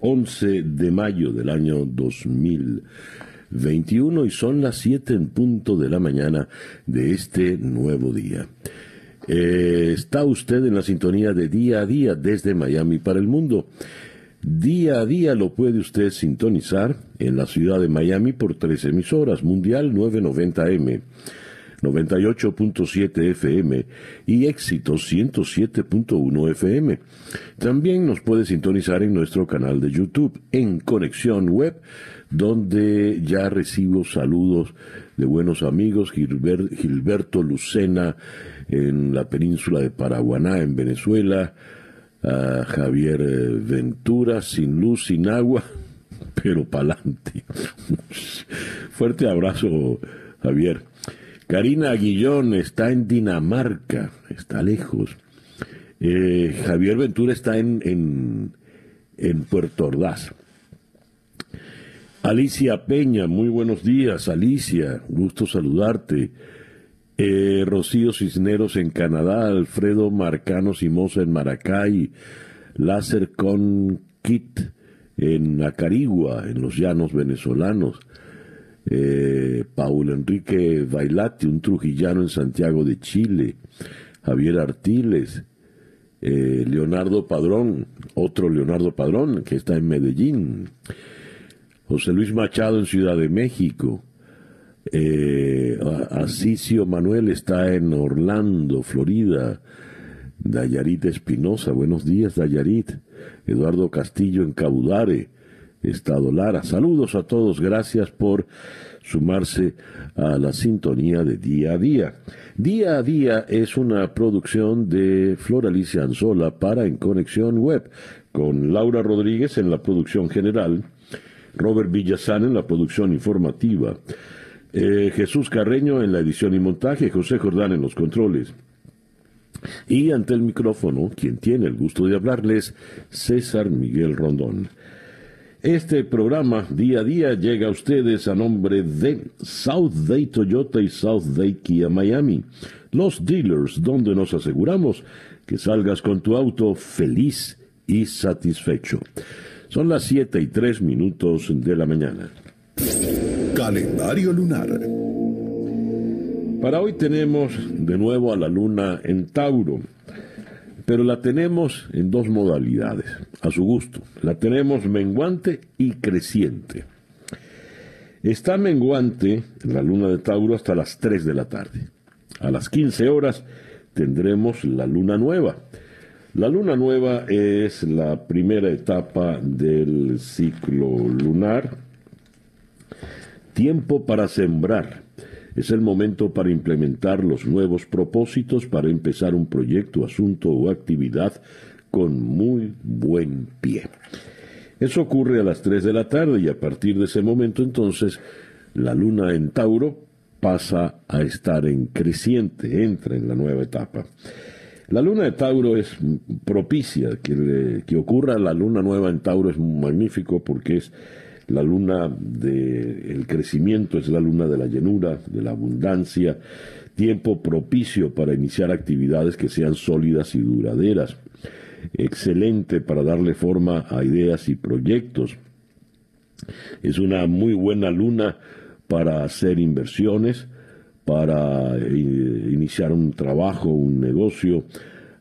11 de mayo del año 2021 y son las 7 en punto de la mañana de este nuevo día. Eh, está usted en la sintonía de día a día desde Miami para el mundo. Día a día lo puede usted sintonizar en la ciudad de Miami por tres emisoras, Mundial 990M 98.7 FM y Éxito 107.1 FM. También nos puede sintonizar en nuestro canal de YouTube en Conexión Web, donde ya recibo saludos de buenos amigos, Gilberto Lucena en la península de Paraguaná, en Venezuela, a Javier eh, Ventura, sin luz, sin agua, pero pa'lante. Fuerte abrazo, Javier. Karina Aguillón está en Dinamarca, está lejos. Eh, Javier Ventura está en, en, Puerto Ordaz. Alicia Peña, muy buenos días, Alicia, gusto saludarte. Eh, Rocío Cisneros en Canadá, Alfredo Marcano Simosa en Maracay, Láser con Kit en Acarigua, en los llanos venezolanos eh, Paul Enrique Bailati, un trujillano en Santiago de Chile, Javier Artiles, eh, Leonardo Padrón, otro Leonardo Padrón que está en Medellín, José Luis Machado en Ciudad de México, eh, Asisio Manuel está en Orlando, Florida, Dayarit Espinosa, buenos días Dayarit, Eduardo Castillo en Cabudare, Estado Lara. Saludos a todos, gracias por sumarse a la sintonía de Día a Día. Día a Día es una producción de Flor Alicia Anzola para En Conexión Web, con Laura Rodríguez en la producción general, Robert Villazán en la producción informativa, eh, Jesús Carreño en la edición y montaje, José Jordán en los controles. Y ante el micrófono, quien tiene el gusto de hablarles, César Miguel Rondón. Este programa día a día llega a ustedes a nombre de South Day Toyota y South Day Kia Miami, los dealers donde nos aseguramos que salgas con tu auto feliz y satisfecho. Son las 7 y 3 minutos de la mañana. Calendario lunar. Para hoy tenemos de nuevo a la luna en Tauro pero la tenemos en dos modalidades, a su gusto. La tenemos menguante y creciente. Está menguante la luna de Tauro hasta las 3 de la tarde. A las 15 horas tendremos la luna nueva. La luna nueva es la primera etapa del ciclo lunar. Tiempo para sembrar es el momento para implementar los nuevos propósitos para empezar un proyecto, asunto o actividad con muy buen pie. Eso ocurre a las 3 de la tarde y a partir de ese momento entonces la luna en Tauro pasa a estar en creciente, entra en la nueva etapa. La luna de Tauro es propicia, que, que ocurra la luna nueva en Tauro es magnífico porque es la luna del crecimiento es la luna de la llenura, de la abundancia, tiempo propicio para iniciar actividades que sean sólidas y duraderas, excelente para darle forma a ideas y proyectos. Es una muy buena luna para hacer inversiones, para eh, iniciar un trabajo, un negocio,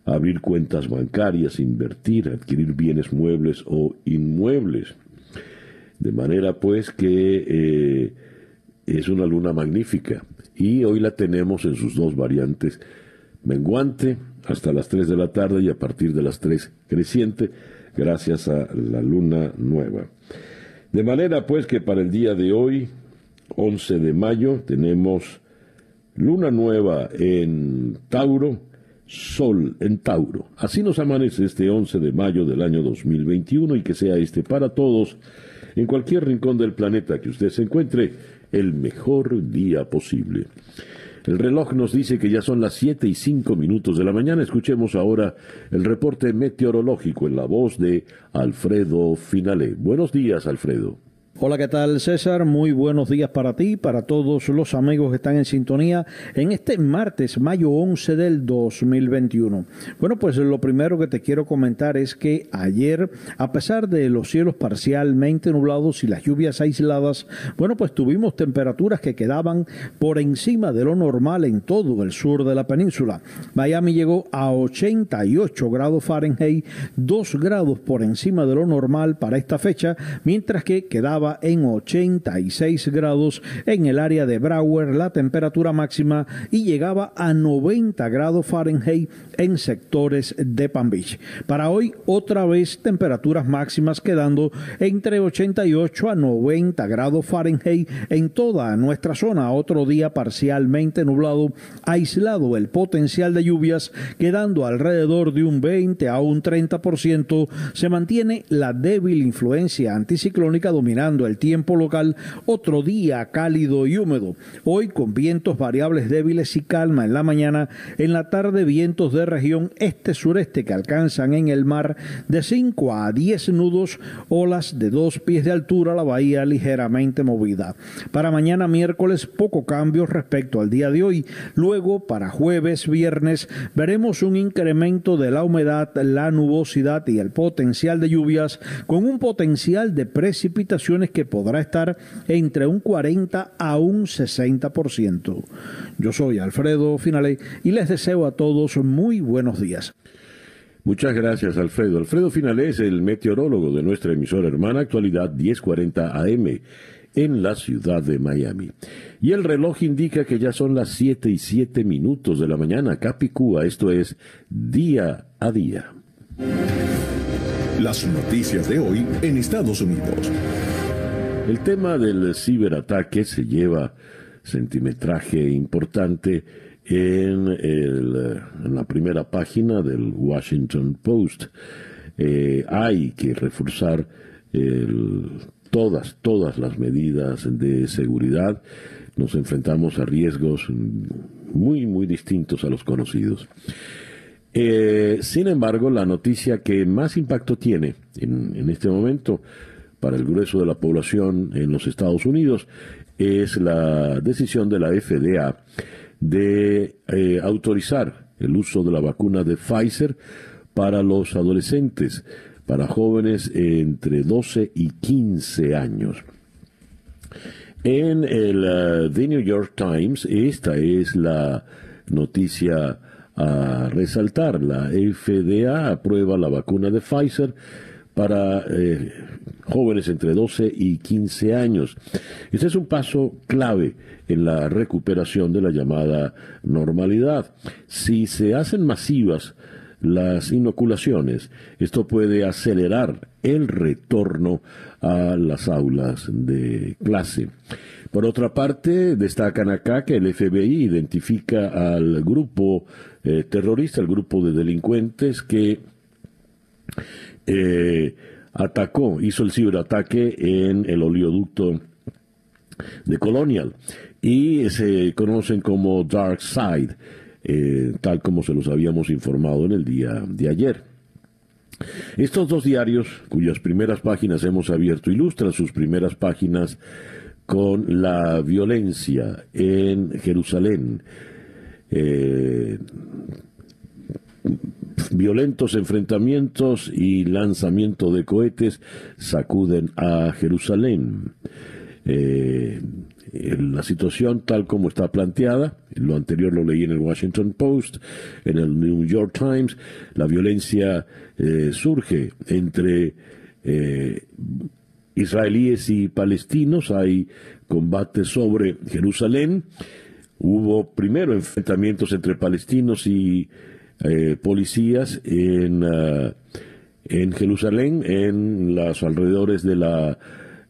abrir cuentas bancarias, invertir, adquirir bienes muebles o inmuebles. De manera pues que eh, es una luna magnífica. Y hoy la tenemos en sus dos variantes, menguante hasta las 3 de la tarde y a partir de las 3 creciente, gracias a la luna nueva. De manera pues que para el día de hoy, 11 de mayo, tenemos luna nueva en Tauro, sol en Tauro. Así nos amanece este 11 de mayo del año 2021 y que sea este para todos en cualquier rincón del planeta que usted se encuentre, el mejor día posible. El reloj nos dice que ya son las 7 y 5 minutos de la mañana. Escuchemos ahora el reporte meteorológico en la voz de Alfredo Finale. Buenos días, Alfredo. Hola, ¿qué tal César? Muy buenos días para ti, para todos los amigos que están en sintonía en este martes, mayo 11 del 2021. Bueno, pues lo primero que te quiero comentar es que ayer, a pesar de los cielos parcialmente nublados y las lluvias aisladas, bueno, pues tuvimos temperaturas que quedaban por encima de lo normal en todo el sur de la península. Miami llegó a 88 grados Fahrenheit, 2 grados por encima de lo normal para esta fecha, mientras que quedaba en 86 grados en el área de Broward la temperatura máxima y llegaba a 90 grados Fahrenheit en sectores de Palm Beach. Para hoy otra vez temperaturas máximas quedando entre 88 a 90 grados Fahrenheit en toda nuestra zona. Otro día parcialmente nublado, aislado el potencial de lluvias quedando alrededor de un 20 a un 30%. Se mantiene la débil influencia anticiclónica dominante el tiempo local, otro día cálido y húmedo. Hoy con vientos variables débiles y calma en la mañana, en la tarde vientos de región este-sureste que alcanzan en el mar de 5 a 10 nudos, olas de dos pies de altura, la bahía ligeramente movida. Para mañana miércoles poco cambio respecto al día de hoy. Luego para jueves, viernes veremos un incremento de la humedad, la nubosidad y el potencial de lluvias con un potencial de que podrá estar entre un 40 a un 60%. Yo soy Alfredo Finale y les deseo a todos muy buenos días. Muchas gracias, Alfredo. Alfredo Finale es el meteorólogo de nuestra emisora hermana Actualidad 1040 AM en la ciudad de Miami. Y el reloj indica que ya son las 7 y 7 minutos de la mañana, Capicúa, esto es día a día. Las noticias de hoy en Estados Unidos. El tema del ciberataque se lleva centimetraje importante en, la primera página del Washington Post. Eh, hay que reforzar todas, todas las medidas de seguridad. Nos enfrentamos a riesgos muy, muy distintos a los conocidos. Eh, sin embargo, la noticia que más impacto tiene en este momento para el grueso de la población en los Estados Unidos es la decisión de la FDA de eh, autorizar el uso de la vacuna de Pfizer para los adolescentes, para jóvenes entre 12 y 15 años. En el uh, The New York Times, esta es la noticia a resaltar. La FDA aprueba la vacuna de Pfizer para eh, jóvenes entre 12 y 15 años. Este es un paso clave en la recuperación de la llamada normalidad. Si se hacen masivas las inoculaciones, esto puede acelerar el retorno a las aulas de clase. Por otra parte, destacan acá que el FBI identifica al grupo eh, terrorista, al grupo de delincuentes que eh, atacó, hizo el ciberataque en el oleoducto de Colonial y se conocen como Dark Side, eh, tal como se los habíamos informado en el día de ayer. Estos dos diarios, cuyas primeras páginas hemos abierto, ilustran sus primeras páginas con la violencia en Jerusalén. Eh, violentos enfrentamientos y lanzamiento de cohetes sacuden a Jerusalén. Eh, la situación tal como está planteada, lo anterior lo leí en el Washington Post, en el New York Times, la violencia eh, surge entre eh, israelíes y palestinos, hay combates sobre Jerusalén, hubo primero enfrentamientos entre palestinos y eh, policías en, uh, en Jerusalén, en los alrededores de la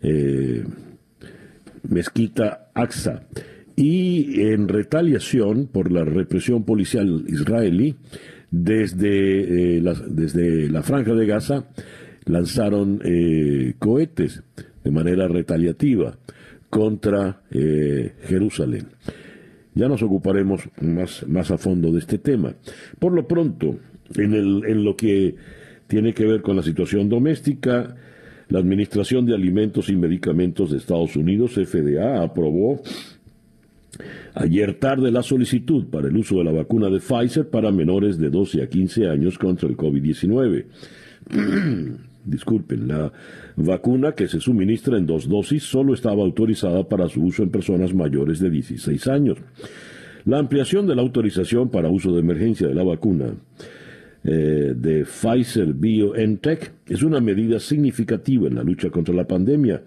eh, mezquita Aqsa. Y en retaliación por la represión policial israelí, desde, eh, la, desde la franja de Gaza lanzaron cohetes de manera retaliativa contra eh, Jerusalén. Ya nos ocuparemos más, más a fondo de este tema. Por lo pronto, en, en lo que tiene que ver con la situación doméstica, la Administración de Alimentos y Medicamentos de Estados Unidos, FDA, aprobó ayer tarde la solicitud para el uso de la vacuna de Pfizer para menores de 12 a 15 años contra el COVID-19. Disculpen, la vacuna que se suministra en dos dosis solo estaba autorizada para su uso en personas mayores de 16 años. La ampliación de la autorización para uso de emergencia de la vacuna eh, de Pfizer BioNTech es una medida significativa en la lucha contra la pandemia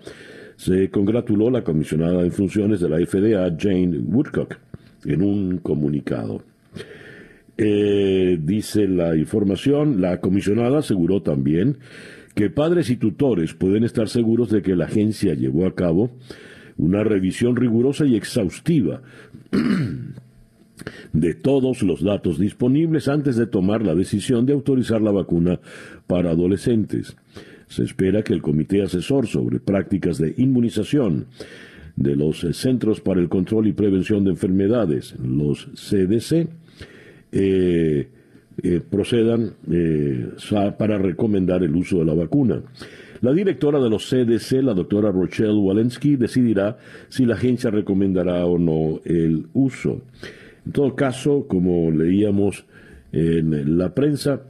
se congratuló la comisionada en funciones de la FDA, Jane Woodcock, en un comunicado. Eh, dice la información, la comisionada aseguró también que padres y tutores pueden estar seguros de que la agencia llevó a cabo una revisión rigurosa y exhaustiva de todos los datos disponibles antes de tomar la decisión de autorizar la vacuna para adolescentes. Se espera que el Comité Asesor sobre Prácticas de Inmunización de los Centros para el Control y Prevención de Enfermedades, los CDC, eh, eh, procedan eh, para recomendar el uso de la vacuna. La directora de los CDC, la doctora Rochelle Walensky, decidirá si la agencia recomendará o no el uso. En todo caso, como leíamos en la prensa,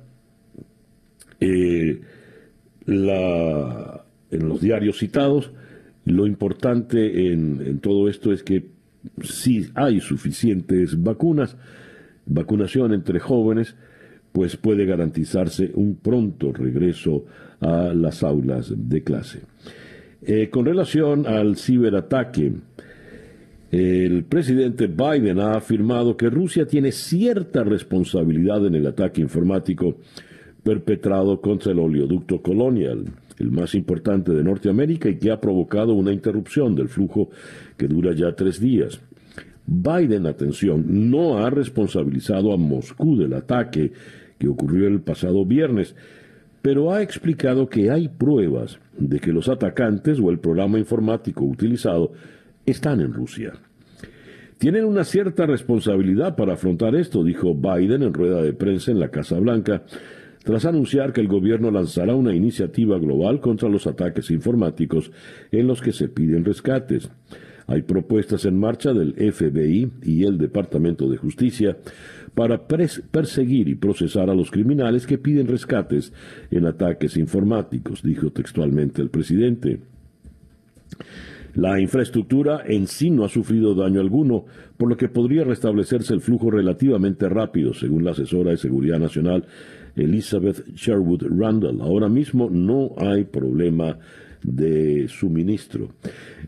la, en los diarios citados, lo importante en, todo esto es que si hay suficientes vacunas, vacunación entre jóvenes, pues puede garantizarse un pronto regreso a las aulas de clase. Eh, con relación al ciberataque, el presidente Biden ha afirmado que Rusia tiene cierta responsabilidad en el ataque informático perpetrado contra el oleoducto Colonial, el más importante de Norteamérica y que ha provocado una interrupción del flujo que dura ya tres días. Biden, atención, no ha responsabilizado a Moscú del ataque que ocurrió el pasado viernes, pero ha explicado que hay pruebas de que los atacantes o el programa informático utilizado están en Rusia. Tienen una cierta responsabilidad para afrontar esto, dijo Biden en rueda de prensa en la Casa Blanca, tras anunciar que el gobierno lanzará una iniciativa global contra los ataques informáticos en los que se piden rescates. Hay propuestas en marcha del FBI y el Departamento de Justicia para perseguir y procesar a los criminales que piden rescates en ataques informáticos, dijo textualmente el presidente. La infraestructura en sí no ha sufrido daño alguno, por lo que podría restablecerse el flujo relativamente rápido, según la asesora de Seguridad Nacional Elizabeth Sherwood Randall. Ahora mismo no hay problema de suministro.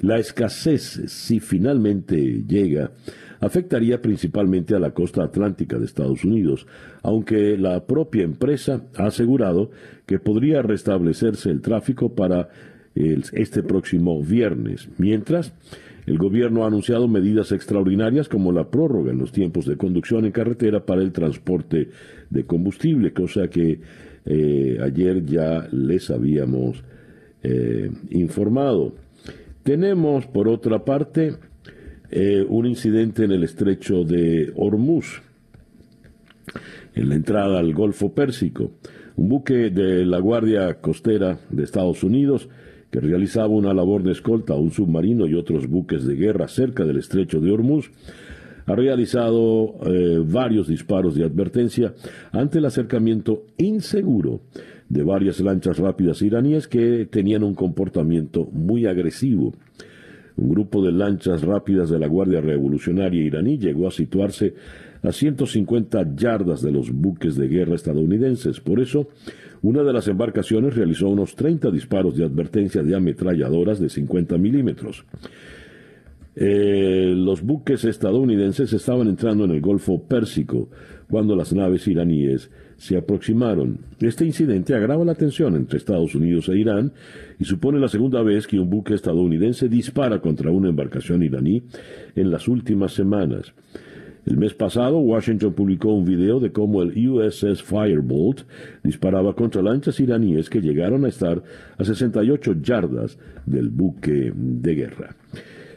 La escasez, si finalmente llega, afectaría principalmente a la costa atlántica de Estados Unidos, aunque la propia empresa ha asegurado que podría restablecerse el tráfico para este próximo viernes, mientras el gobierno ha anunciado medidas extraordinarias como la prórroga en los tiempos de conducción en carretera para el transporte de combustible, cosa que eh, ayer ya les habíamos eh, informado. Tenemos, por otra parte, eh, un incidente en el estrecho de Hormuz, en la entrada al Golfo Pérsico. Un buque de la Guardia Costera de Estados Unidos que realizaba una labor de escolta a un submarino y otros buques de guerra cerca del estrecho de Hormuz, ha realizado eh, varios disparos de advertencia ante el acercamiento inseguro de varias lanchas rápidas iraníes que tenían un comportamiento muy agresivo. Un grupo de lanchas rápidas de la Guardia Revolucionaria iraní llegó a situarse a 150 yardas de los buques de guerra estadounidenses. Por eso, una de las embarcaciones realizó unos 30 disparos de advertencia de ametralladoras de 50 milímetros. Eh, los buques estadounidenses estaban entrando en el Golfo Pérsico cuando las naves iraníes se aproximaron. Este incidente agrava la tensión entre Estados Unidos e Irán y supone la segunda vez que un buque estadounidense dispara contra una embarcación iraní en las últimas semanas. El mes pasado, Washington publicó un video de cómo el USS Firebolt disparaba contra lanchas iraníes que llegaron a estar a 68 yardas del buque de guerra.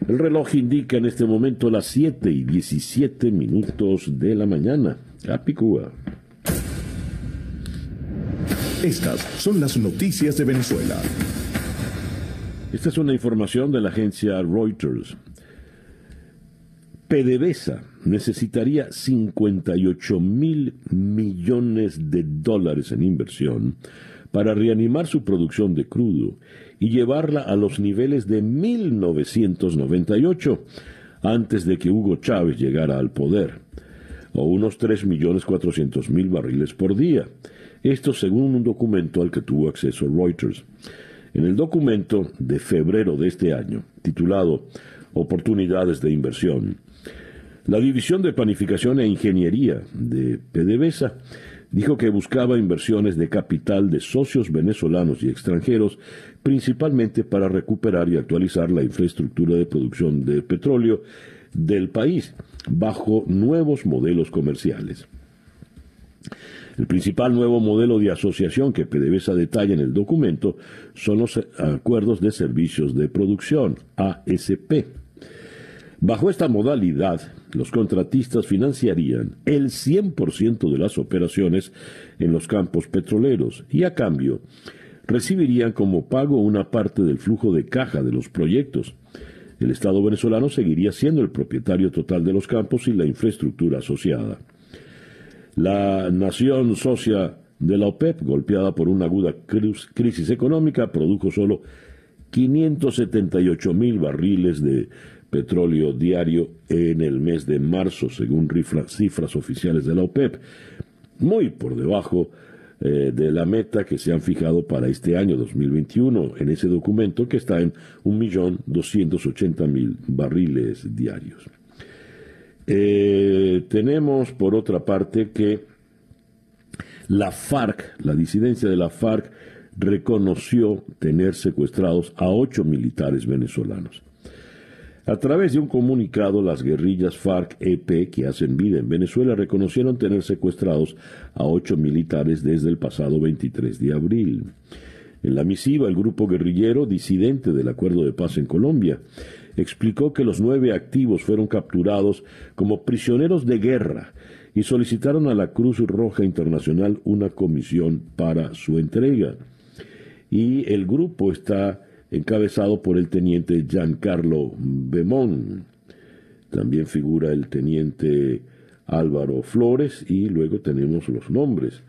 El reloj indica en este momento las 7 y 17 minutos de la mañana. Capicúa. Estas son las noticias de Venezuela. Esta es una información de la agencia Reuters. PDVSA necesitaría 58 mil millones de dólares en inversión para reanimar su producción de crudo y llevarla a los niveles de 1998, antes de que Hugo Chávez llegara al poder, o unos 3.400.000 barriles por día. Esto según un documento al que tuvo acceso Reuters. En el documento de febrero de este año, titulado Oportunidades de Inversión, la División de Planificación e Ingeniería de PDVSA dijo que buscaba inversiones de capital de socios venezolanos y extranjeros, principalmente para recuperar y actualizar la infraestructura de producción de petróleo del país, bajo nuevos modelos comerciales. El principal nuevo modelo de asociación que PDVSA detalla en el documento son los acuerdos de servicios de producción, ASP. Bajo esta modalidad, los contratistas financiarían el 100% de las operaciones en los campos petroleros y a cambio recibirían como pago una parte del flujo de caja de los proyectos. El Estado venezolano seguiría siendo el propietario total de los campos y la infraestructura asociada. La nación socia de la OPEP, golpeada por una aguda crisis económica, produjo solo 578 mil barriles de petróleo diario en el mes de marzo, según cifras oficiales de la OPEP, muy por debajo eh, de la meta que se han fijado para este año 2021 en ese documento que está en 1.280.000 barriles diarios. Eh, tenemos por otra parte que la FARC, la disidencia de la FARC, reconoció tener secuestrados a ocho militares venezolanos. A través de un comunicado, las guerrillas FARC-EP que hacen vida en Venezuela reconocieron tener secuestrados a ocho militares desde el pasado 23 de abril. En la misiva, el grupo guerrillero disidente del acuerdo de paz en Colombia explicó que los nueve activos fueron capturados como prisioneros de guerra y solicitaron a la Cruz Roja Internacional una comisión para su entrega. Y el grupo está encabezado por el teniente Giancarlo Bemón. También figura el teniente Álvaro Flores y luego tenemos los nombres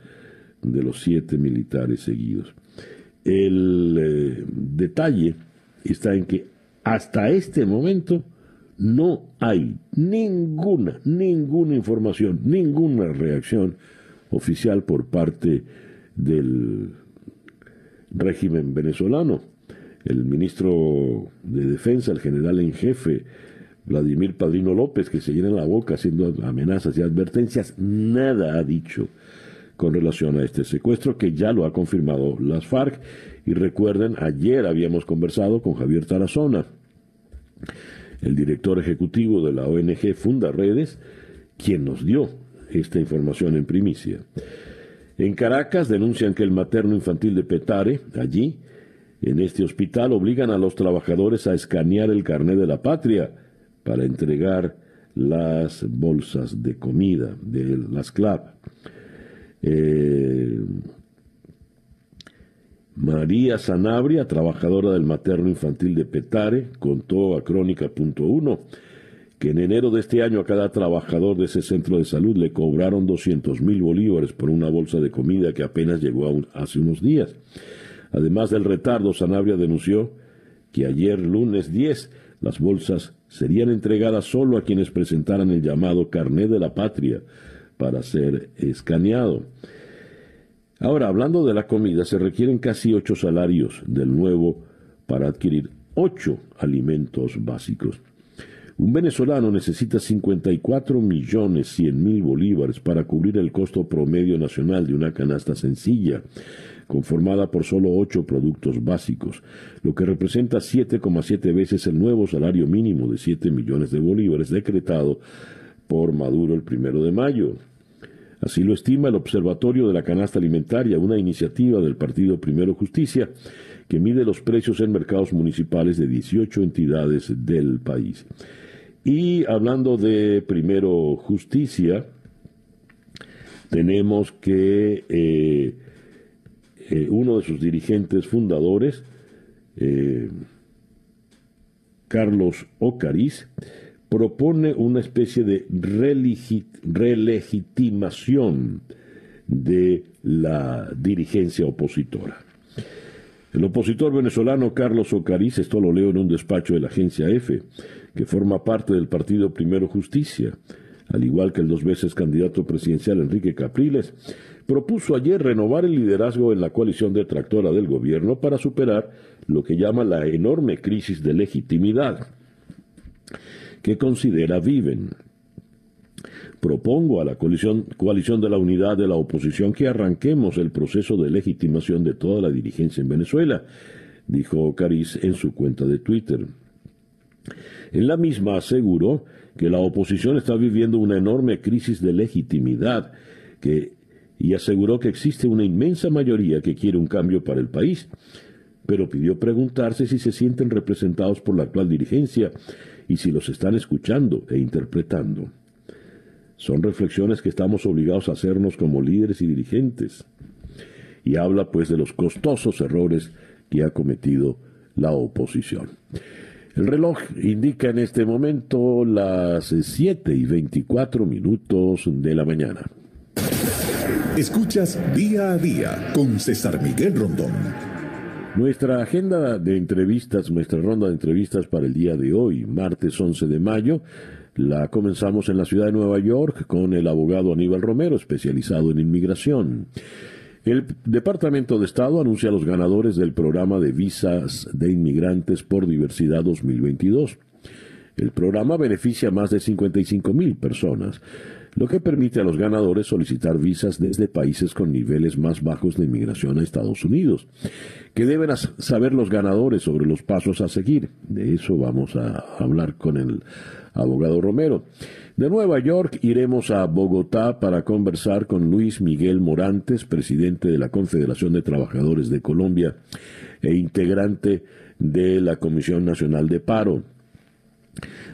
de los siete militares seguidos. El eh, detalle está en que hasta este momento no hay ninguna, ninguna información, ninguna reacción oficial por parte del régimen venezolano el ministro de Defensa, el general en jefe, Vladimir Padrino López, que se llena la boca haciendo amenazas y advertencias, nada ha dicho con relación a este secuestro, que ya lo ha confirmado las FARC. Y recuerden, ayer habíamos conversado con Javier Tarazona, el director ejecutivo de la ONG Funda Redes, quien nos dio esta información en primicia. En Caracas denuncian que el materno infantil de Petare, allí, en este hospital obligan a los trabajadores a escanear el carnet de la patria para entregar las bolsas de comida de las CLAP. Eh, María Sanabria, trabajadora del materno infantil de Petare, contó a Crónica.1 que en enero de este año a cada trabajador de ese centro de salud le cobraron 200 mil bolívares por una bolsa de comida que apenas llegó hace unos días. Además del retardo, Sanabria denunció que ayer lunes 10 las bolsas serían entregadas solo a quienes presentaran el llamado carné de la patria para ser escaneado. Ahora, hablando de la comida, se requieren casi ocho salarios del nuevo para adquirir ocho alimentos básicos. Un venezolano necesita 54 millones 100 mil bolívares para cubrir el costo promedio nacional de una canasta sencilla conformada por solo ocho productos básicos, lo que representa 7,7 veces el nuevo salario mínimo de 7 millones de bolívares decretado por Maduro el primero de mayo. Así lo estima el Observatorio de la Canasta Alimentaria, una iniciativa del Partido Primero Justicia que mide los precios en mercados municipales de 18 entidades del país. Y hablando de Primero Justicia, tenemos que eh, eh, uno de sus dirigentes fundadores, eh, Carlos Ocariz, propone una especie de relegitimación de la dirigencia opositora. El opositor venezolano Carlos Ocariz, esto lo leo en un despacho de la agencia EFE, que forma parte del partido Primero Justicia, al igual que el dos veces candidato presidencial Enrique Capriles, propuso ayer renovar el liderazgo en la coalición detractora del gobierno para superar lo que llama la enorme crisis de legitimidad que considera viven. Propongo a la coalición, de la unidad de la oposición que arranquemos el proceso de legitimación de toda la dirigencia en Venezuela, dijo Cariz en su cuenta de Twitter. En la misma aseguró que la oposición está viviendo una enorme crisis de legitimidad que y aseguró que existe una inmensa mayoría que quiere un cambio para el país, pero pidió preguntarse si se sienten representados por la actual dirigencia y si los están escuchando e interpretando. Son reflexiones que estamos obligados a hacernos como líderes y dirigentes. Y habla pues de los costosos errores que ha cometido la oposición. El reloj indica en este momento las 7 y 24 minutos de la mañana. Escuchas día a día con César Miguel Rondón. Nuestra agenda de entrevistas, nuestra ronda de entrevistas para el día de hoy, martes 11 de mayo, la comenzamos en la ciudad de Nueva York con el abogado Aníbal Romero, especializado en inmigración. El Departamento de Estado anuncia a los ganadores del programa de visas de inmigrantes por diversidad 2022. El programa beneficia a más de 55 mil personas lo que permite a los ganadores solicitar visas desde países con niveles más bajos de inmigración a Estados Unidos. ¿Qué deben saber los ganadores sobre los pasos a seguir? De eso vamos a hablar con el abogado Romero. De Nueva York iremos a Bogotá para conversar con Luis Miguel Morantes, presidente de la Confederación de Trabajadores de Colombia e integrante de la Comisión Nacional de Paro.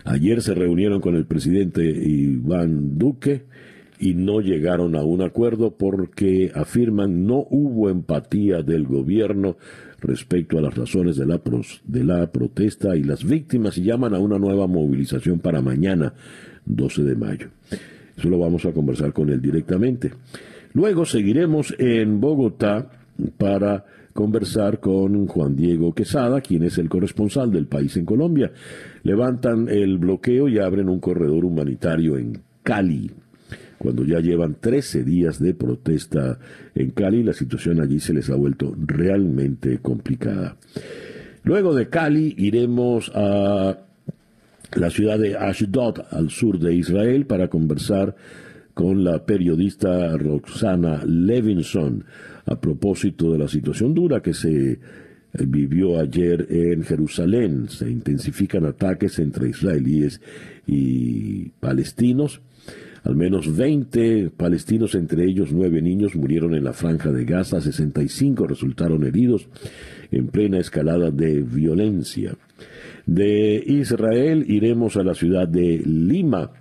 Ayer se reunieron con el presidente Iván Duque y no llegaron a un acuerdo porque afirman no hubo empatía del gobierno respecto a las razones de la, de la protesta y las víctimas y llaman a una nueva movilización para mañana, 12 de mayo. Eso lo vamos a conversar con él directamente. Luego seguiremos en Bogotá para conversar con Juan Diego Quesada, quien es el corresponsal del país en Colombia. Levantan el bloqueo y abren un corredor humanitario en Cali. Cuando ya llevan 13 días de protesta en Cali, la situación allí se les ha vuelto realmente complicada. Luego de Cali iremos a la ciudad de Ashdod, al sur de Israel, para conversar con la periodista Roxana Levinson a propósito de la situación dura que se eh, vivió ayer en Jerusalén. Se intensifican ataques entre israelíes y palestinos. Al menos 20 palestinos, entre ellos nueve niños, murieron en la franja de Gaza, 65 resultaron heridos en plena escalada de violencia. De Israel iremos a la ciudad de Lima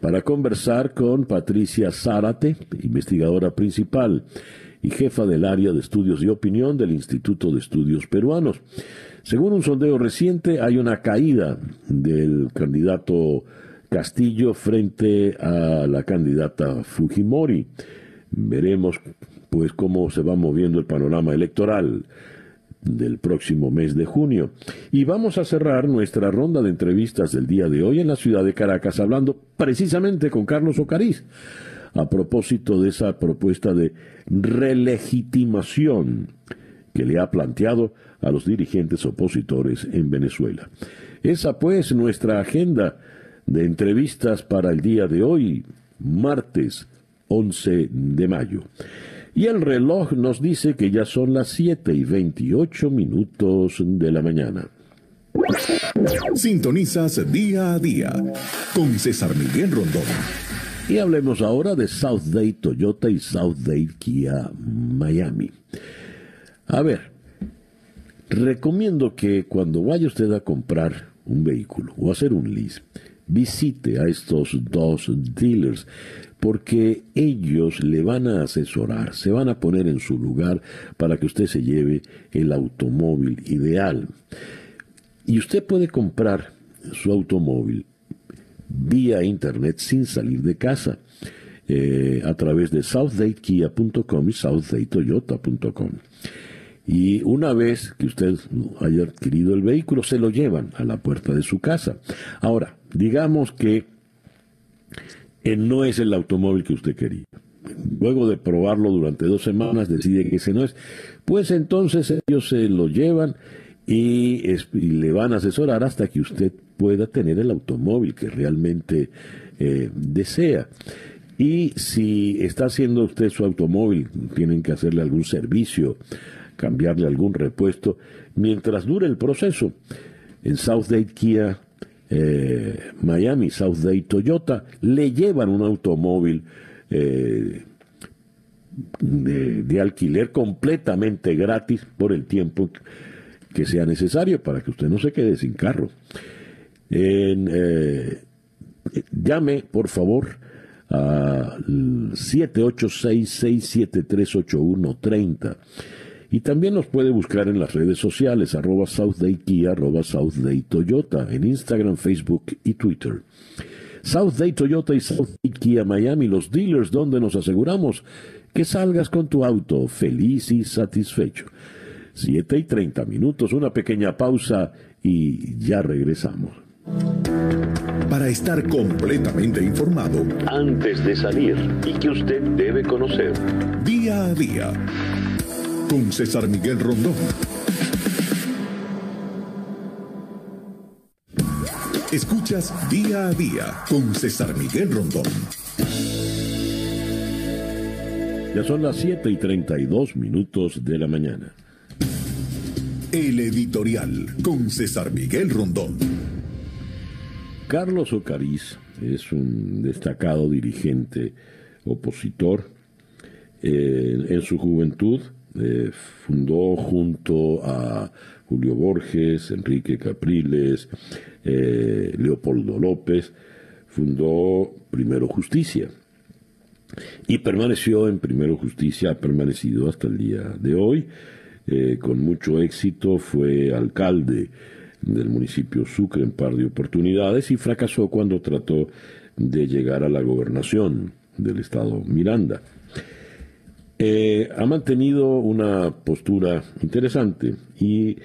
para conversar con Patricia Zárate, investigadora principal y jefa del área de estudios y opinión del Instituto de Estudios Peruanos. Según un sondeo reciente, hay una caída del candidato Castillo frente a la candidata Fujimori. Veremos pues cómo se va moviendo el panorama electoral del próximo mes de junio. Y vamos a cerrar nuestra ronda de entrevistas del día de hoy en la ciudad de Caracas, hablando precisamente con Carlos Ocariz, a propósito de esa propuesta de relegitimación que le ha planteado a los dirigentes opositores en Venezuela. Esa pues nuestra agenda de entrevistas para el día de hoy, martes 11 de mayo. Y el reloj nos dice que ya son las 7 y 28 minutos de la mañana. Sintonizas día a día con César Miguel Rondón. Y hablemos ahora de South Day Toyota y South Day Kia Miami. A ver, recomiendo que cuando vaya usted a comprar un vehículo o hacer un lease, visite a estos dos dealers porque ellos le van a asesorar, se van a poner en su lugar para que usted se lleve el automóvil ideal. Y usted puede comprar su automóvil vía internet sin salir de casa. Eh, a través de southdatekia.com y southdaytoyota.com. Y una vez que usted haya adquirido el vehículo, se lo llevan a la puerta de su casa. Ahora, digamos que no es el automóvil que usted quería. Luego de probarlo durante dos semanas, decide que ese no es. Pues entonces ellos se lo llevan y, le van a asesorar hasta que usted pueda tener el automóvil que realmente eh, desea. Y si está haciendo usted su automóvil, tienen que hacerle algún servicio, cambiarle algún repuesto, mientras dure el proceso. En Southdate Kia eh, Miami, Southdate Toyota, le llevan un automóvil eh, de, alquiler completamente gratis por el tiempo que sea necesario para que usted no se quede sin carro. Eh, llame, por favor, a 7866738130. Y también nos puede buscar en las redes sociales, arroba Kia, arroba Toyota, en Instagram, Facebook y Twitter. Day Toyota y Day Kia Miami, los dealers donde nos aseguramos que salgas con tu auto feliz y satisfecho. 7 y 30 minutos, una pequeña pausa y ya regresamos. Para estar completamente informado, antes de salir y que usted debe conocer, día a día, con César Miguel Rondón. Escuchas día a día con César Miguel Rondón. Ya son las 7 y 32 minutos de la mañana. El editorial con César Miguel Rondón. Carlos Ocariz es un destacado dirigente opositor. Eh, en su juventud eh, fundó junto a Julio Borges, Enrique Capriles, eh, Leopoldo López, fundó Primero Justicia. Y permaneció en Primero Justicia, ha permanecido hasta el día de hoy. Con mucho éxito, fue alcalde del municipio Sucre en par de oportunidades y fracasó cuando trató de llegar a la gobernación del estado Miranda. Eh, ha mantenido una postura interesante y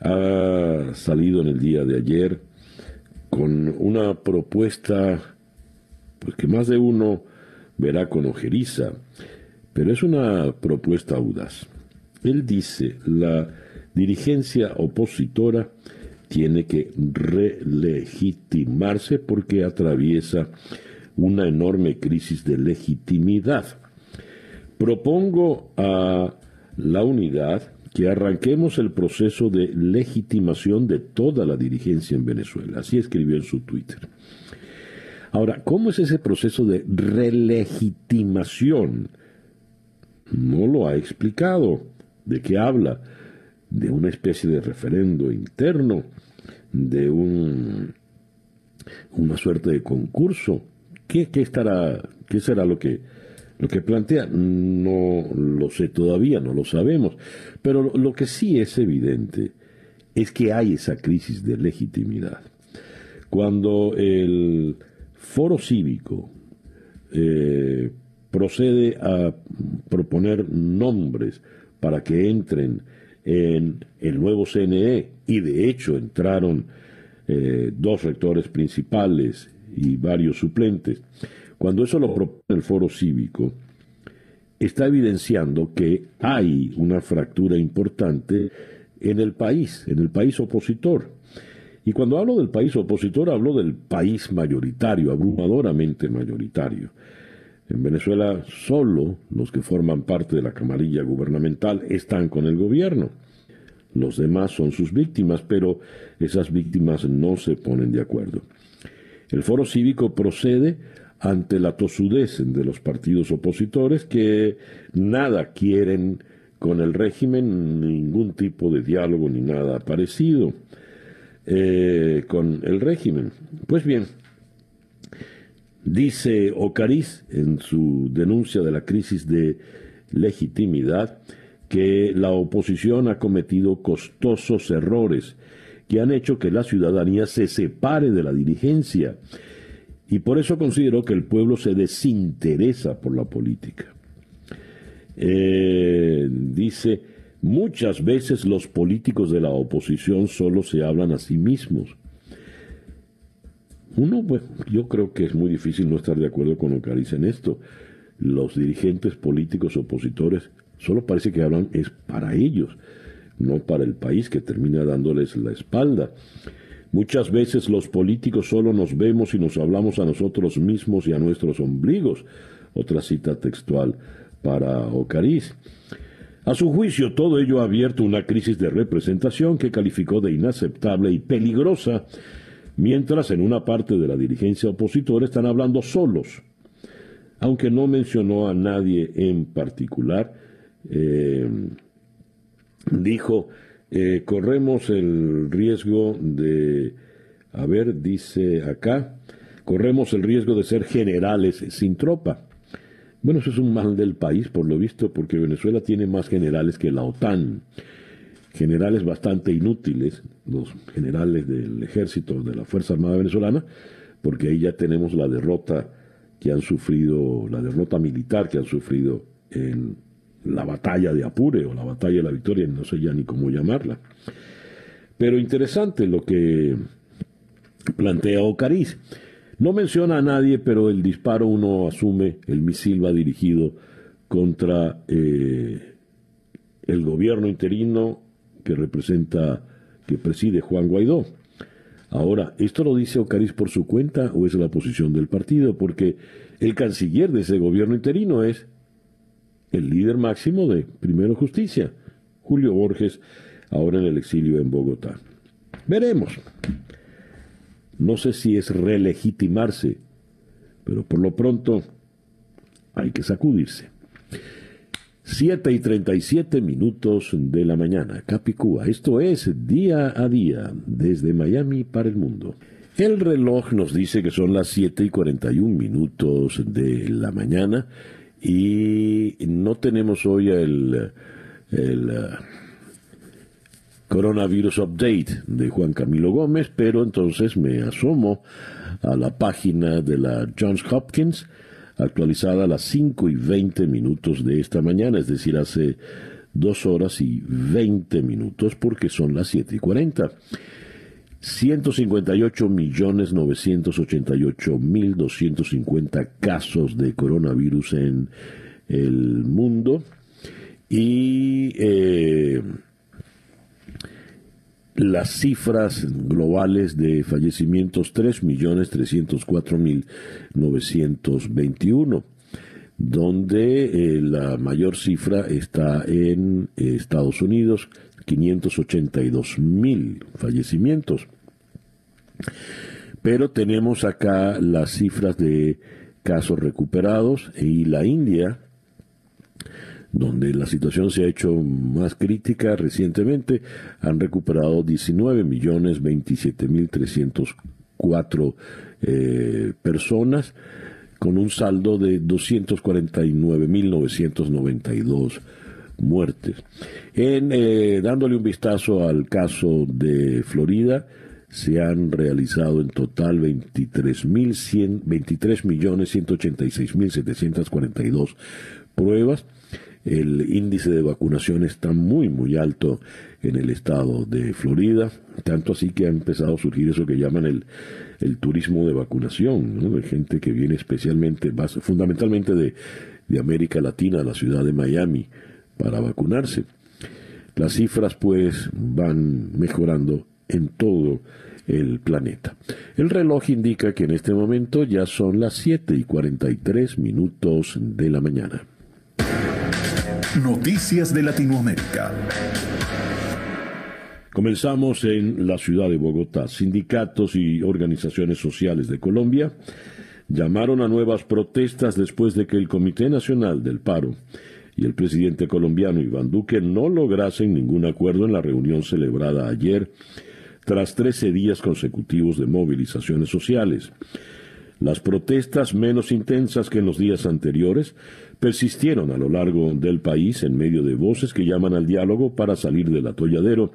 ha salido en el día de ayer con una propuesta pues que más de uno verá con ojeriza, pero es una propuesta audaz. Él dice, la dirigencia opositora tiene que relegitimarse porque atraviesa una enorme crisis de legitimidad. Propongo a la unidad que arranquemos el proceso de legitimación de toda la dirigencia en Venezuela. Así escribió en su Twitter. Ahora, ¿cómo es ese proceso de relegitimación? No lo ha explicado. ¿De qué habla? De una especie de referendo interno, de un, una suerte de concurso. ¿Qué, estará, qué será lo que, lo que plantea? No lo sé todavía, no lo sabemos. Pero lo, que sí es evidente es que hay esa crisis de legitimidad. Cuando el foro cívico eh, procede a proponer nombres para que entren en el nuevo CNE y de hecho entraron eh, dos rectores principales y varios suplentes, cuando eso lo propone el foro cívico, está evidenciando que hay una fractura importante en el país, en el país opositor. Y cuando hablo del país opositor, hablo del país mayoritario, abrumadoramente mayoritario. En Venezuela solo los que forman parte de la camarilla gubernamental están con el gobierno. los demás son sus víctimas, pero esas víctimas no se ponen de acuerdo. El foro cívico procede ante la tosudez de los partidos opositores que nada quieren con el régimen, ningún tipo de diálogo ni nada parecido eh, con el régimen. Pues bien, dice Ocariz en su denuncia de la crisis de legitimidad que la oposición ha cometido costosos errores que han hecho que la ciudadanía se separe de la dirigencia y por eso considero que el pueblo se desinteresa por la política. Eh, dice, muchas veces los políticos de la oposición solo se hablan a sí mismos. Uno, pues, yo creo que es muy difícil no estar de acuerdo con lo que en esto. Los dirigentes políticos opositores solo parece que hablan es para ellos, no para el país que termina dándoles la espalda. Muchas veces los políticos solo nos vemos y nos hablamos a nosotros mismos y a nuestros ombligos. Otra cita textual para Ocariz. A su juicio, todo ello ha abierto una crisis de representación que calificó de inaceptable y peligrosa, mientras en una parte de la dirigencia opositora están hablando solos. Aunque no mencionó a nadie en particular, eh, dijo, eh, corremos el riesgo de, a ver, dice acá, corremos el riesgo de ser generales sin tropa. Bueno, eso es un mal del país, por lo visto, porque Venezuela tiene más generales que la OTAN. Generales bastante inútiles, los generales del ejército, de la Fuerza Armada Venezolana, porque ahí ya tenemos la derrota que han sufrido, la derrota militar que han sufrido en la batalla de Apure o la batalla de la Victoria, no sé ya ni cómo llamarla. Pero interesante lo que plantea Ocariz. No menciona a nadie, pero el disparo uno asume, el misil va dirigido contra eh, el gobierno interino que representa, que preside Juan Guaidó. Ahora, ¿esto lo dice Ocariz por su cuenta o es la posición del partido? Porque el canciller de ese gobierno interino es el líder máximo de Primero Justicia, Julio Borges, ahora en el exilio en Bogotá. Veremos. No sé si es relegitimarse, pero por lo pronto hay que sacudirse. 7 y 37 minutos de la mañana, Capicúa. Esto es día a día desde Miami para el mundo. El reloj nos dice que son las 7 y 41 minutos de la mañana y no tenemos hoy el, el uh, Coronavirus Update de Juan Camilo Gómez, pero entonces me asomo a la página de la Johns Hopkins, actualizada a las 5 y 20 minutos de esta mañana, es decir, hace dos horas y 20 minutos, porque son las 7 y 40. 158 millones 988 mil 250 casos de coronavirus en el mundo y eh, las cifras globales de fallecimientos 3 millones 304 mil 921 donde eh, la mayor cifra está en Estados Unidos 582 mil fallecimientos. Pero tenemos acá las cifras de casos recuperados y la India, donde la situación se ha hecho más crítica recientemente, han recuperado 19 millones 27 mil 304 eh, personas con un saldo de 249 mil 992 muertes. En, eh, dándole un vistazo al caso de Florida, se han realizado en total 23.186.742 pruebas. El índice de vacunación está muy, muy alto en el estado de Florida, tanto así que ha empezado a surgir eso que llaman el, el turismo de vacunación, de gente que viene especialmente, fundamentalmente de, de América Latina, a la ciudad de Miami, para vacunarse. Las cifras pues van mejorando en todo el planeta. El reloj indica que en este momento ya son las 7 y 43 minutos de la mañana. Noticias de Latinoamérica. Comenzamos en la ciudad de Bogotá. Sindicatos y organizaciones sociales de Colombia llamaron a nuevas protestas después de que el Comité Nacional del Paro y el presidente colombiano Iván Duque no lograsen ningún acuerdo en la reunión celebrada ayer tras 13 días consecutivos de movilizaciones sociales. Las protestas menos intensas que en los días anteriores persistieron a lo largo del país en medio de voces que llaman al diálogo para salir del atolladero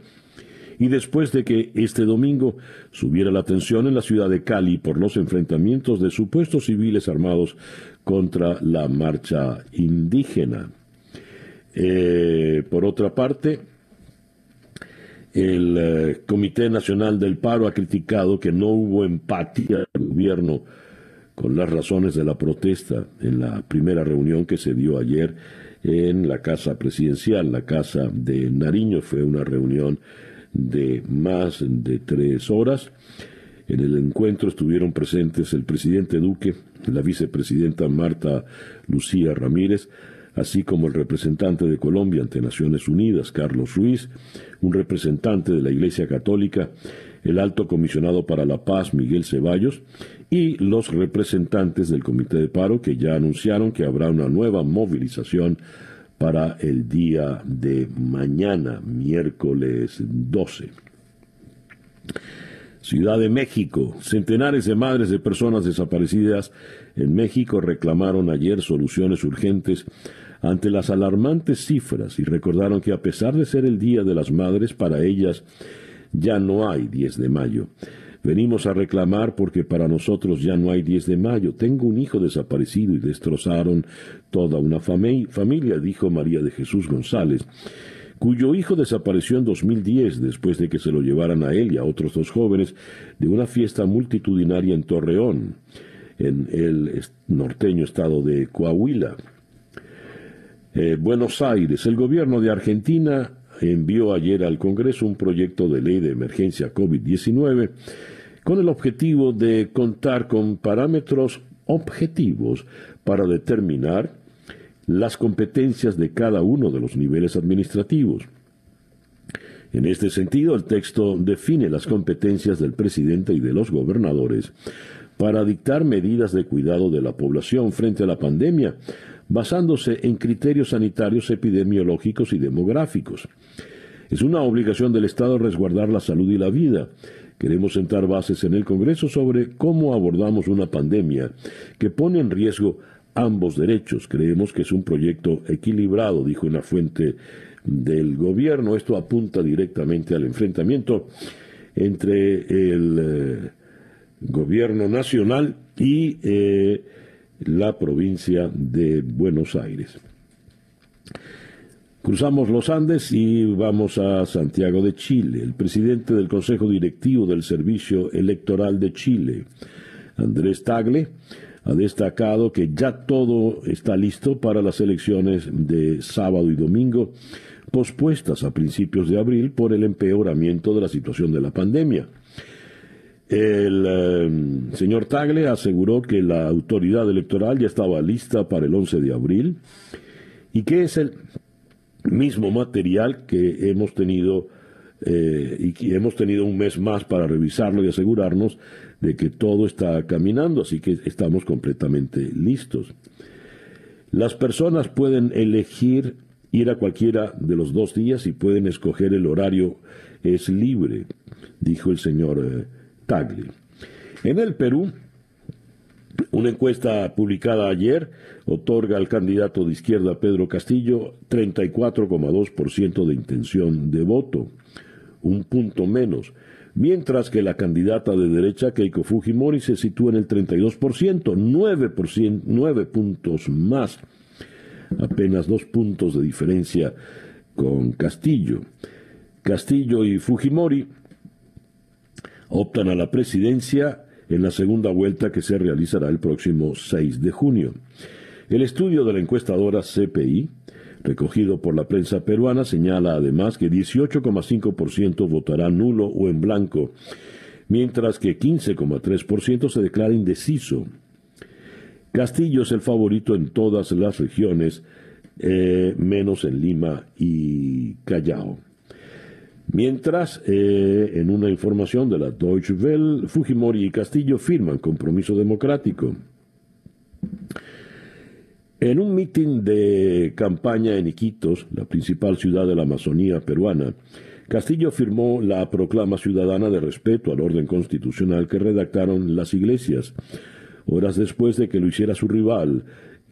y después de que este domingo subiera la tensión en la ciudad de Cali por los enfrentamientos de supuestos civiles armados contra la marcha indígena. Eh, por otra parte, el eh, Comité Nacional del Paro ha criticado que no hubo empatía del gobierno con las razones de la protesta en la primera reunión que se dio ayer en la Casa Presidencial, la Casa de Nariño. Fue una reunión de más de tres horas. En el encuentro estuvieron presentes el presidente Duque, la vicepresidenta Marta Lucía Ramírez, así como el representante de Colombia ante Naciones Unidas, Carlos Ruiz, un representante de la Iglesia Católica, el alto comisionado para la paz, Miguel Ceballos, y los representantes del Comité de Paro que ya anunciaron que habrá una nueva movilización para el día de mañana, miércoles 12. Ciudad de México. Centenares de madres de personas desaparecidas en México reclamaron ayer soluciones urgentes ante las alarmantes cifras y recordaron que a pesar de ser el Día de las Madres, para ellas ya no hay 10 de mayo. Venimos a reclamar porque para nosotros ya no hay 10 de mayo. Tengo un hijo desaparecido y destrozaron toda una familia, dijo María de Jesús González, cuyo hijo desapareció en 2010 después de que se lo llevaran a él y a otros dos jóvenes de una fiesta multitudinaria en Torreón, en el norteño estado de Coahuila. Eh, Buenos Aires, el gobierno de Argentina envió ayer al Congreso un proyecto de ley de emergencia COVID-19 con el objetivo de contar con parámetros objetivos para determinar las competencias de cada uno de los niveles administrativos. En este sentido, el texto define las competencias del presidente y de los gobernadores para dictar medidas de cuidado de la población frente a la pandemia, basándose en criterios sanitarios, epidemiológicos y demográficos. Es una obligación del Estado resguardar la salud y la vida. Queremos sentar bases en el Congreso sobre cómo abordamos una pandemia que pone en riesgo ambos derechos. Creemos que es un proyecto equilibrado, dijo una fuente del gobierno. Esto apunta directamente al enfrentamiento entre el eh, gobierno nacional y eh, la provincia de Buenos Aires. Cruzamos los Andes y vamos a Santiago de Chile. El presidente del Consejo Directivo del Servicio Electoral de Chile, Andrés Tagle, ha destacado que ya todo está listo para las elecciones de sábado y domingo, pospuestas a principios de abril por el empeoramiento de la situación de la pandemia. El eh, señor Tagle aseguró que la autoridad electoral ya estaba lista para el 11 de abril y que es el mismo material que hemos tenido eh, y que hemos tenido un mes más para revisarlo y asegurarnos de que todo está caminando, así que estamos completamente listos. Las personas pueden elegir ir a cualquiera de los dos días y pueden escoger el horario, es libre, dijo el señor eh, Tagli. En el Perú, una encuesta publicada ayer otorga al candidato de izquierda Pedro Castillo 34,2% de intención de voto, un punto menos, mientras que la candidata de derecha Keiko Fujimori se sitúa en el 32%, 9%, 9 puntos más, apenas dos puntos de diferencia con Castillo. Castillo y Fujimori optan a la presidencia en la segunda vuelta que se realizará el próximo 6 de junio. El estudio de la encuestadora CPI, recogido por la prensa peruana, señala además que 18,5% votará nulo o en blanco, mientras que 15,3% se declara indeciso. Castillo es el favorito en todas las regiones, eh, menos en Lima y Callao. Mientras, eh, en una información de la Deutsche Welle, Fujimori y Castillo firman compromiso democrático. En un mitin de campaña en Iquitos, la principal ciudad de la Amazonía peruana, Castillo firmó la proclama ciudadana de respeto al orden constitucional que redactaron las iglesias, horas después de que lo hiciera su rival,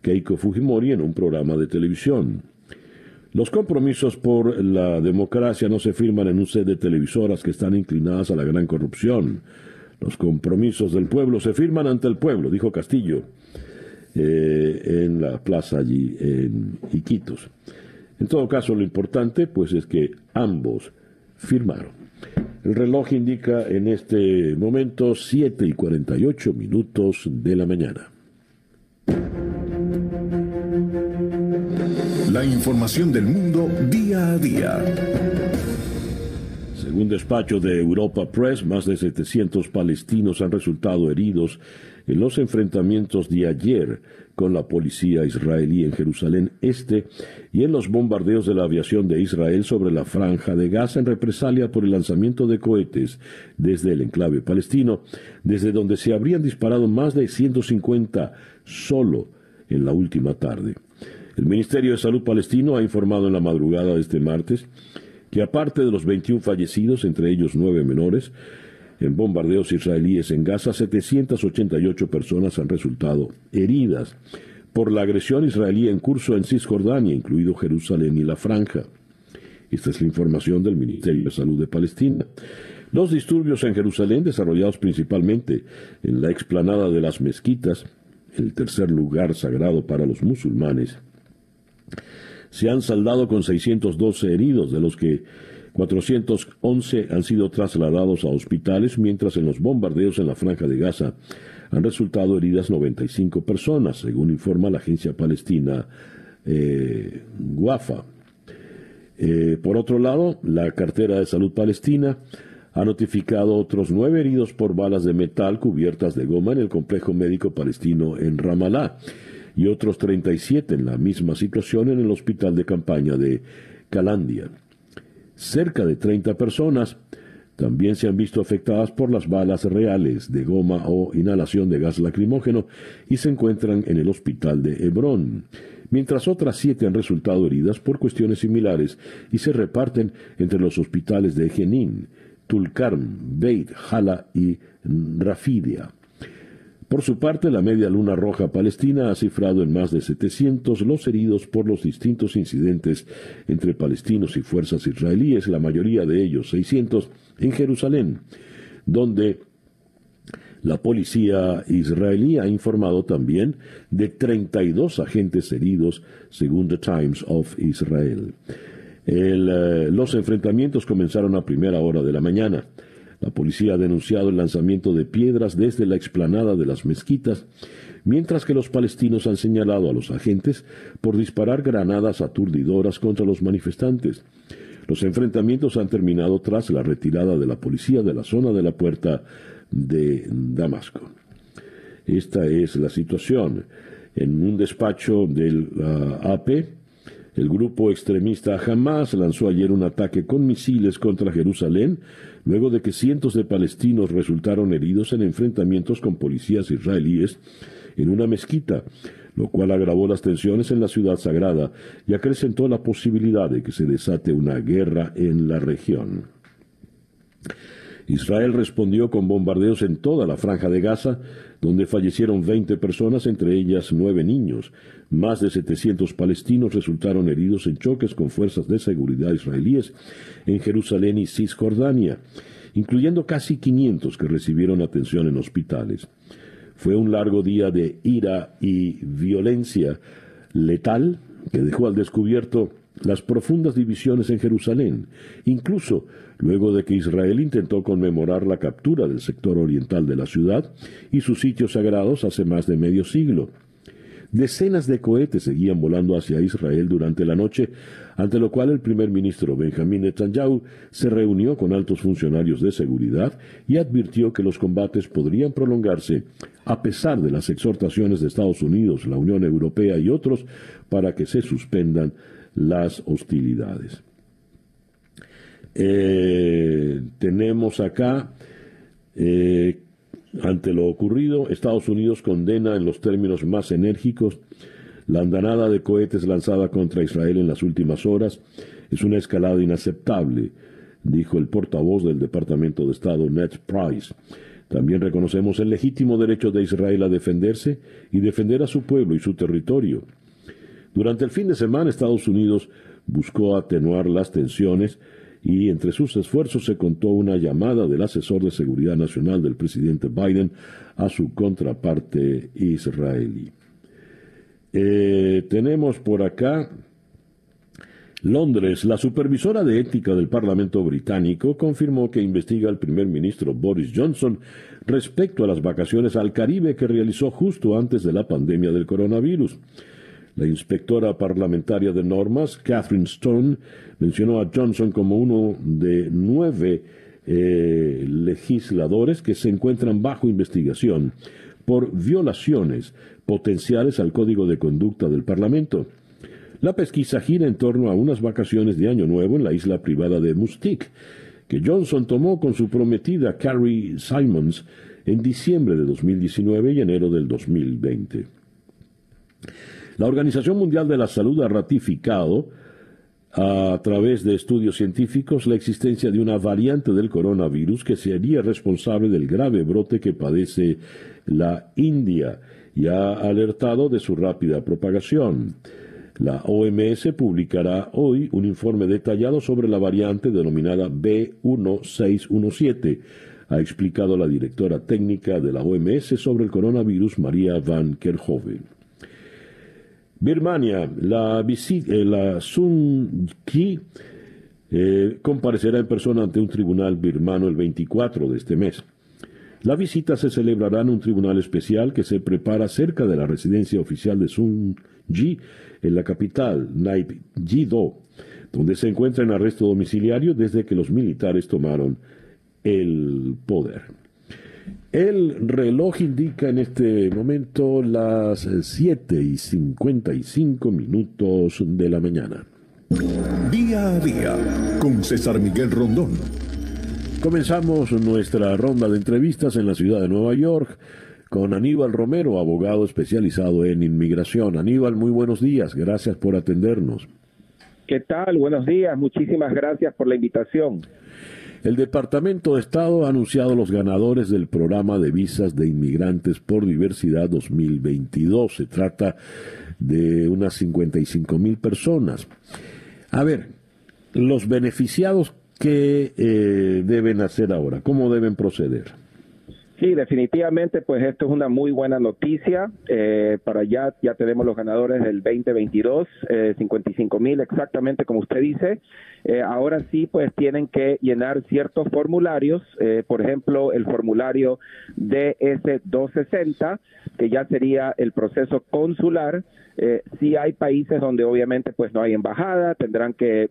Keiko Fujimori, en un programa de televisión. Los compromisos por la democracia no se firman en un set de televisoras que están inclinadas a la gran corrupción. Los compromisos del pueblo se firman ante el pueblo, dijo Castillo eh, en la plaza allí en Iquitos. En todo caso, lo importante pues es que ambos firmaron. El reloj indica en este momento 7 y 48 minutos de la mañana. La información del mundo día a día. Según despacho de Europa Press, más de 700 palestinos han resultado heridos en los enfrentamientos de ayer con la policía israelí en Jerusalén Este y en los bombardeos de la aviación de Israel sobre la franja de Gaza en represalia por el lanzamiento de cohetes desde el enclave palestino, desde donde se habrían disparado más de 150 solo en la última tarde. El Ministerio de Salud palestino ha informado en la madrugada de este martes que aparte de los 21 fallecidos, entre ellos nueve menores, en bombardeos israelíes en Gaza, 788 personas han resultado heridas por la agresión israelí en curso en Cisjordania, incluido Jerusalén y la Franja. Esta es la información del Ministerio de Salud de Palestina. Los disturbios en Jerusalén, desarrollados principalmente en la explanada de las mezquitas, el tercer lugar sagrado para los musulmanes, se han saldado con 612 heridos, de los que 411 han sido trasladados a hospitales, mientras en los bombardeos en la franja de Gaza han resultado heridas 95 personas, según informa la agencia palestina eh, Guafa. Eh, por otro lado, la cartera de salud palestina ha notificado otros nueve heridos por balas de metal cubiertas de goma en el complejo médico palestino en Ramallah y otros 37 en la misma situación en el hospital de campaña de Calandia. Cerca de 30 personas también se han visto afectadas por las balas reales de goma o inhalación de gas lacrimógeno y se encuentran en el hospital de Hebrón, mientras otras siete han resultado heridas por cuestiones similares y se reparten entre los hospitales de Jenin, Tulkarm, Beit, Hala y Rafidia. Por su parte, la Media Luna Roja Palestina ha cifrado en más de 700 los heridos por los distintos incidentes entre palestinos y fuerzas israelíes, la mayoría de ellos 600 en Jerusalén, donde la policía israelí ha informado también de 32 agentes heridos, según The Times of Israel. Eh, los enfrentamientos comenzaron a primera hora de la mañana. La policía ha denunciado el lanzamiento de piedras desde la explanada de las mezquitas, mientras que los palestinos han señalado a los agentes por disparar granadas aturdidoras contra los manifestantes. Los enfrentamientos han terminado tras la retirada de la policía de la zona de la puerta de Damasco. Esta es la situación. En un despacho del uh, AP, el grupo extremista Hamas lanzó ayer un ataque con misiles contra Jerusalén, luego de que cientos de palestinos resultaron heridos en enfrentamientos con policías israelíes en una mezquita, lo cual agravó las tensiones en la ciudad sagrada y acrecentó la posibilidad de que se desate una guerra en la región. Israel respondió con bombardeos en toda la franja de Gaza, donde fallecieron 20 personas, entre ellas nueve niños. Más de 700 palestinos resultaron heridos en choques con fuerzas de seguridad israelíes en Jerusalén y Cisjordania, incluyendo casi 500 que recibieron atención en hospitales. Fue un largo día de ira y violencia letal que dejó al descubierto las profundas divisiones en Jerusalén, incluso luego de que Israel intentó conmemorar la captura del sector oriental de la ciudad y sus sitios sagrados hace más de medio siglo. Decenas de cohetes seguían volando hacia Israel durante la noche, ante lo cual el primer ministro Benjamin Netanyahu se reunió con altos funcionarios de seguridad y advirtió que los combates podrían prolongarse a pesar de las exhortaciones de Estados Unidos, la Unión Europea y otros para que se suspendan las hostilidades. Eh, tenemos acá, eh, ante lo ocurrido, Estados Unidos condena en los términos más enérgicos la andanada de cohetes lanzada contra Israel en las últimas horas. Es una escalada inaceptable, dijo el portavoz del Departamento de Estado, Ned Price. También reconocemos el legítimo derecho de Israel a defenderse y defender a su pueblo y su territorio. Durante el fin de semana, Estados Unidos buscó atenuar las tensiones y entre sus esfuerzos se contó una llamada del asesor de seguridad nacional del presidente Biden a su contraparte israelí. Eh, tenemos por acá Londres, la supervisora de ética del Parlamento británico confirmó que investiga al primer ministro Boris Johnson respecto a las vacaciones al Caribe que realizó justo antes de la pandemia del coronavirus. La inspectora parlamentaria de normas, Catherine Stone, mencionó a Johnson como uno de nueve eh, legisladores que se encuentran bajo investigación por violaciones potenciales al Código de Conducta del Parlamento. La pesquisa gira en torno a unas vacaciones de Año Nuevo en la isla privada de Mustique, que Johnson tomó con su prometida Carrie Simons en diciembre de 2019 y enero del 2020. La Organización Mundial de la Salud ha ratificado a través de estudios científicos la existencia de una variante del coronavirus que sería responsable del grave brote que padece la India y ha alertado de su rápida propagación. La OMS publicará hoy un informe detallado sobre la variante denominada B1617, ha explicado la directora técnica de la OMS sobre el coronavirus, María Van Kerhove. Birmania, la, eh, Sun Kyi eh, comparecerá en persona ante un tribunal birmano el 24 de este mes. La visita se celebrará en un tribunal especial que se prepara cerca de la residencia oficial de Sun Ji en la capital, Naypyidaw, donde se encuentra en arresto domiciliario desde que los militares tomaron el poder. El reloj indica en este momento las 7 y 55 minutos de la mañana. Día a día con César Miguel Rondón. Comenzamos nuestra ronda de entrevistas en la ciudad de Nueva York con Aníbal Romero, abogado especializado en inmigración. Aníbal, muy buenos días, gracias por atendernos. ¿Qué tal? Buenos días, muchísimas gracias por la invitación. El Departamento de Estado ha anunciado los ganadores del programa de visas de inmigrantes por diversidad 2022. Se trata de unas 55 mil personas. A ver, los beneficiados, ¿qué eh, deben hacer ahora? ¿Cómo deben proceder? Sí, definitivamente, pues esto es una muy buena noticia. Eh, para allá ya tenemos los ganadores del 2022, eh, 55 mil exactamente como usted dice. Eh, ahora sí, pues tienen que llenar ciertos formularios, eh, por ejemplo, el formulario DS260, que ya sería el proceso consular. Eh, si hay países donde obviamente pues no hay embajada, tendrán que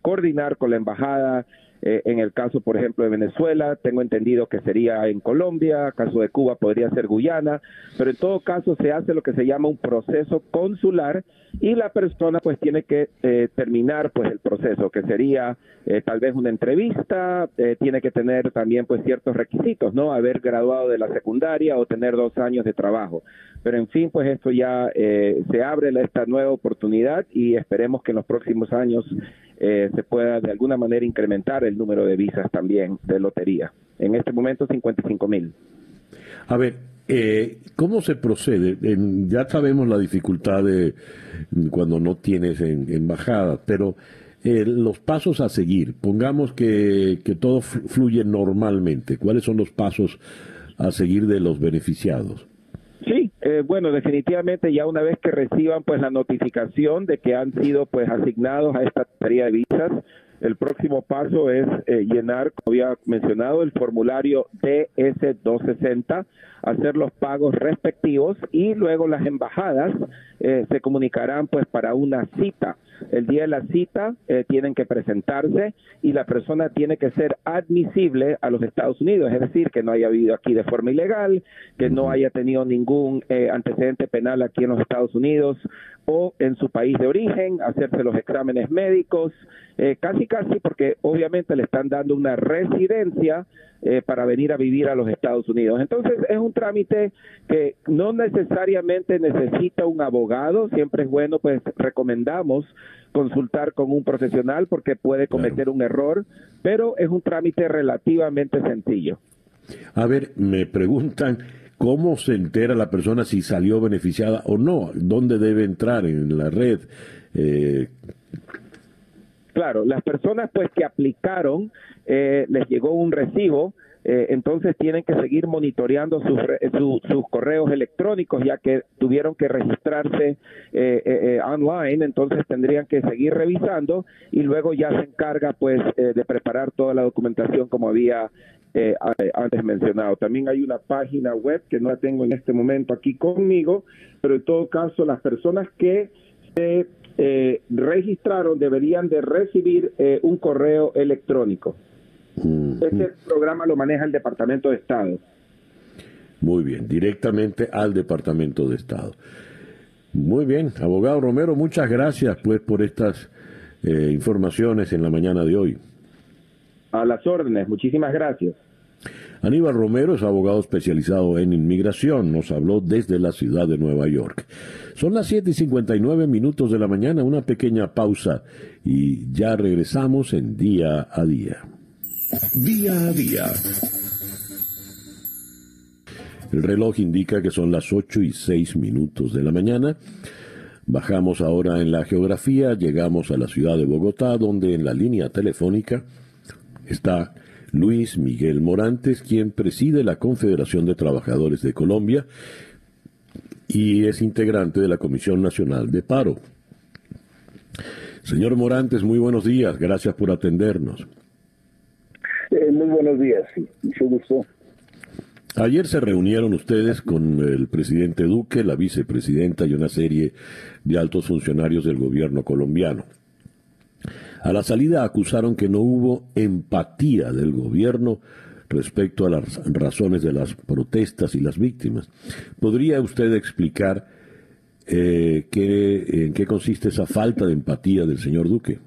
coordinar con la embajada eh, en el caso, por ejemplo, de Venezuela, tengo entendido que sería en Colombia, caso de Cuba podría ser Guyana, pero en todo caso se hace lo que se llama un proceso consular y la persona pues tiene que eh, terminar pues el proceso, que sería eh, tal vez una entrevista, tiene que tener también pues ciertos requisitos, ¿no? Haber graduado de la secundaria o tener dos años de trabajo. Pero en fin, pues esto ya se abre esta nueva oportunidad y esperemos que en los próximos años eh, se pueda de alguna manera incrementar el número de visas también de lotería. En este momento 55 mil. A ver, eh, ¿cómo se procede? ya sabemos la dificultad de cuando no tienes en, embajada, pero eh, los pasos a seguir, pongamos que, que todo fluye normalmente, ¿cuáles son los pasos a seguir de los beneficiados? Eh, bueno, definitivamente ya una vez que reciban pues la notificación de que han sido pues asignados a esta tarea de visas, el próximo paso es eh, llenar, como había mencionado, el formulario DS260, hacer los pagos respectivos y luego las embajadas eh, se comunicarán pues para una cita. El día de la cita eh, tienen que presentarse y la persona tiene que ser admisible a los Estados Unidos, es decir, que no haya vivido aquí de forma ilegal, que no haya tenido ningún eh, antecedente penal aquí en los Estados Unidos o en su país de origen, hacerse los exámenes médicos, eh, casi casi porque obviamente le están dando una residencia eh, para venir a vivir a los Estados Unidos. Entonces es un trámite que no necesariamente necesita un abogado, siempre es bueno, pues recomendamos consultar con un profesional porque puede cometer un error, pero es un trámite relativamente sencillo. A ver, me preguntan cómo se entera la persona si salió beneficiada o no, dónde debe entrar en la red. Eh, Claro, las personas pues que aplicaron eh, les llegó un recibo, eh, entonces tienen que seguir monitoreando sus, sus correos electrónicos ya que tuvieron que registrarse eh, online, entonces tendrían que seguir revisando y luego ya se encarga pues de preparar toda la documentación como había antes mencionado. También hay una página web que no la tengo en este momento aquí conmigo, pero en todo caso las personas que se eh, registraron deberían de recibir eh, un correo electrónico. Este programa lo maneja el Departamento de Estado. Muy bien, directamente al Departamento de Estado. Muy bien, abogado Romero, muchas gracias pues por estas eh, informaciones en la mañana de hoy. A las órdenes, muchísimas gracias. Aníbal Romero es abogado especializado en inmigración. Nos habló desde la ciudad de Nueva York. Son las 7 y 59 minutos de la mañana, una pequeña pausa y ya regresamos en día a día. Día a día. El reloj indica que son las 8 y 6 minutos de la mañana. Bajamos ahora en la geografía, llegamos a la ciudad de Bogotá, donde en la línea telefónica está Luis Miguel Morantes, quien preside la Confederación de Trabajadores de Colombia y es integrante de la Comisión Nacional de Paro. Señor Morantes, muy buenos días, gracias por atendernos. Eh, muy buenos días, mucho gusto. Ayer se reunieron ustedes con el presidente Duque, la vicepresidenta y una serie de altos funcionarios del gobierno colombiano. A la salida acusaron que no hubo empatía del gobierno respecto a las razones de las protestas y las víctimas. ¿Podría usted explicar eh, qué, en qué consiste esa falta de empatía del señor Duque?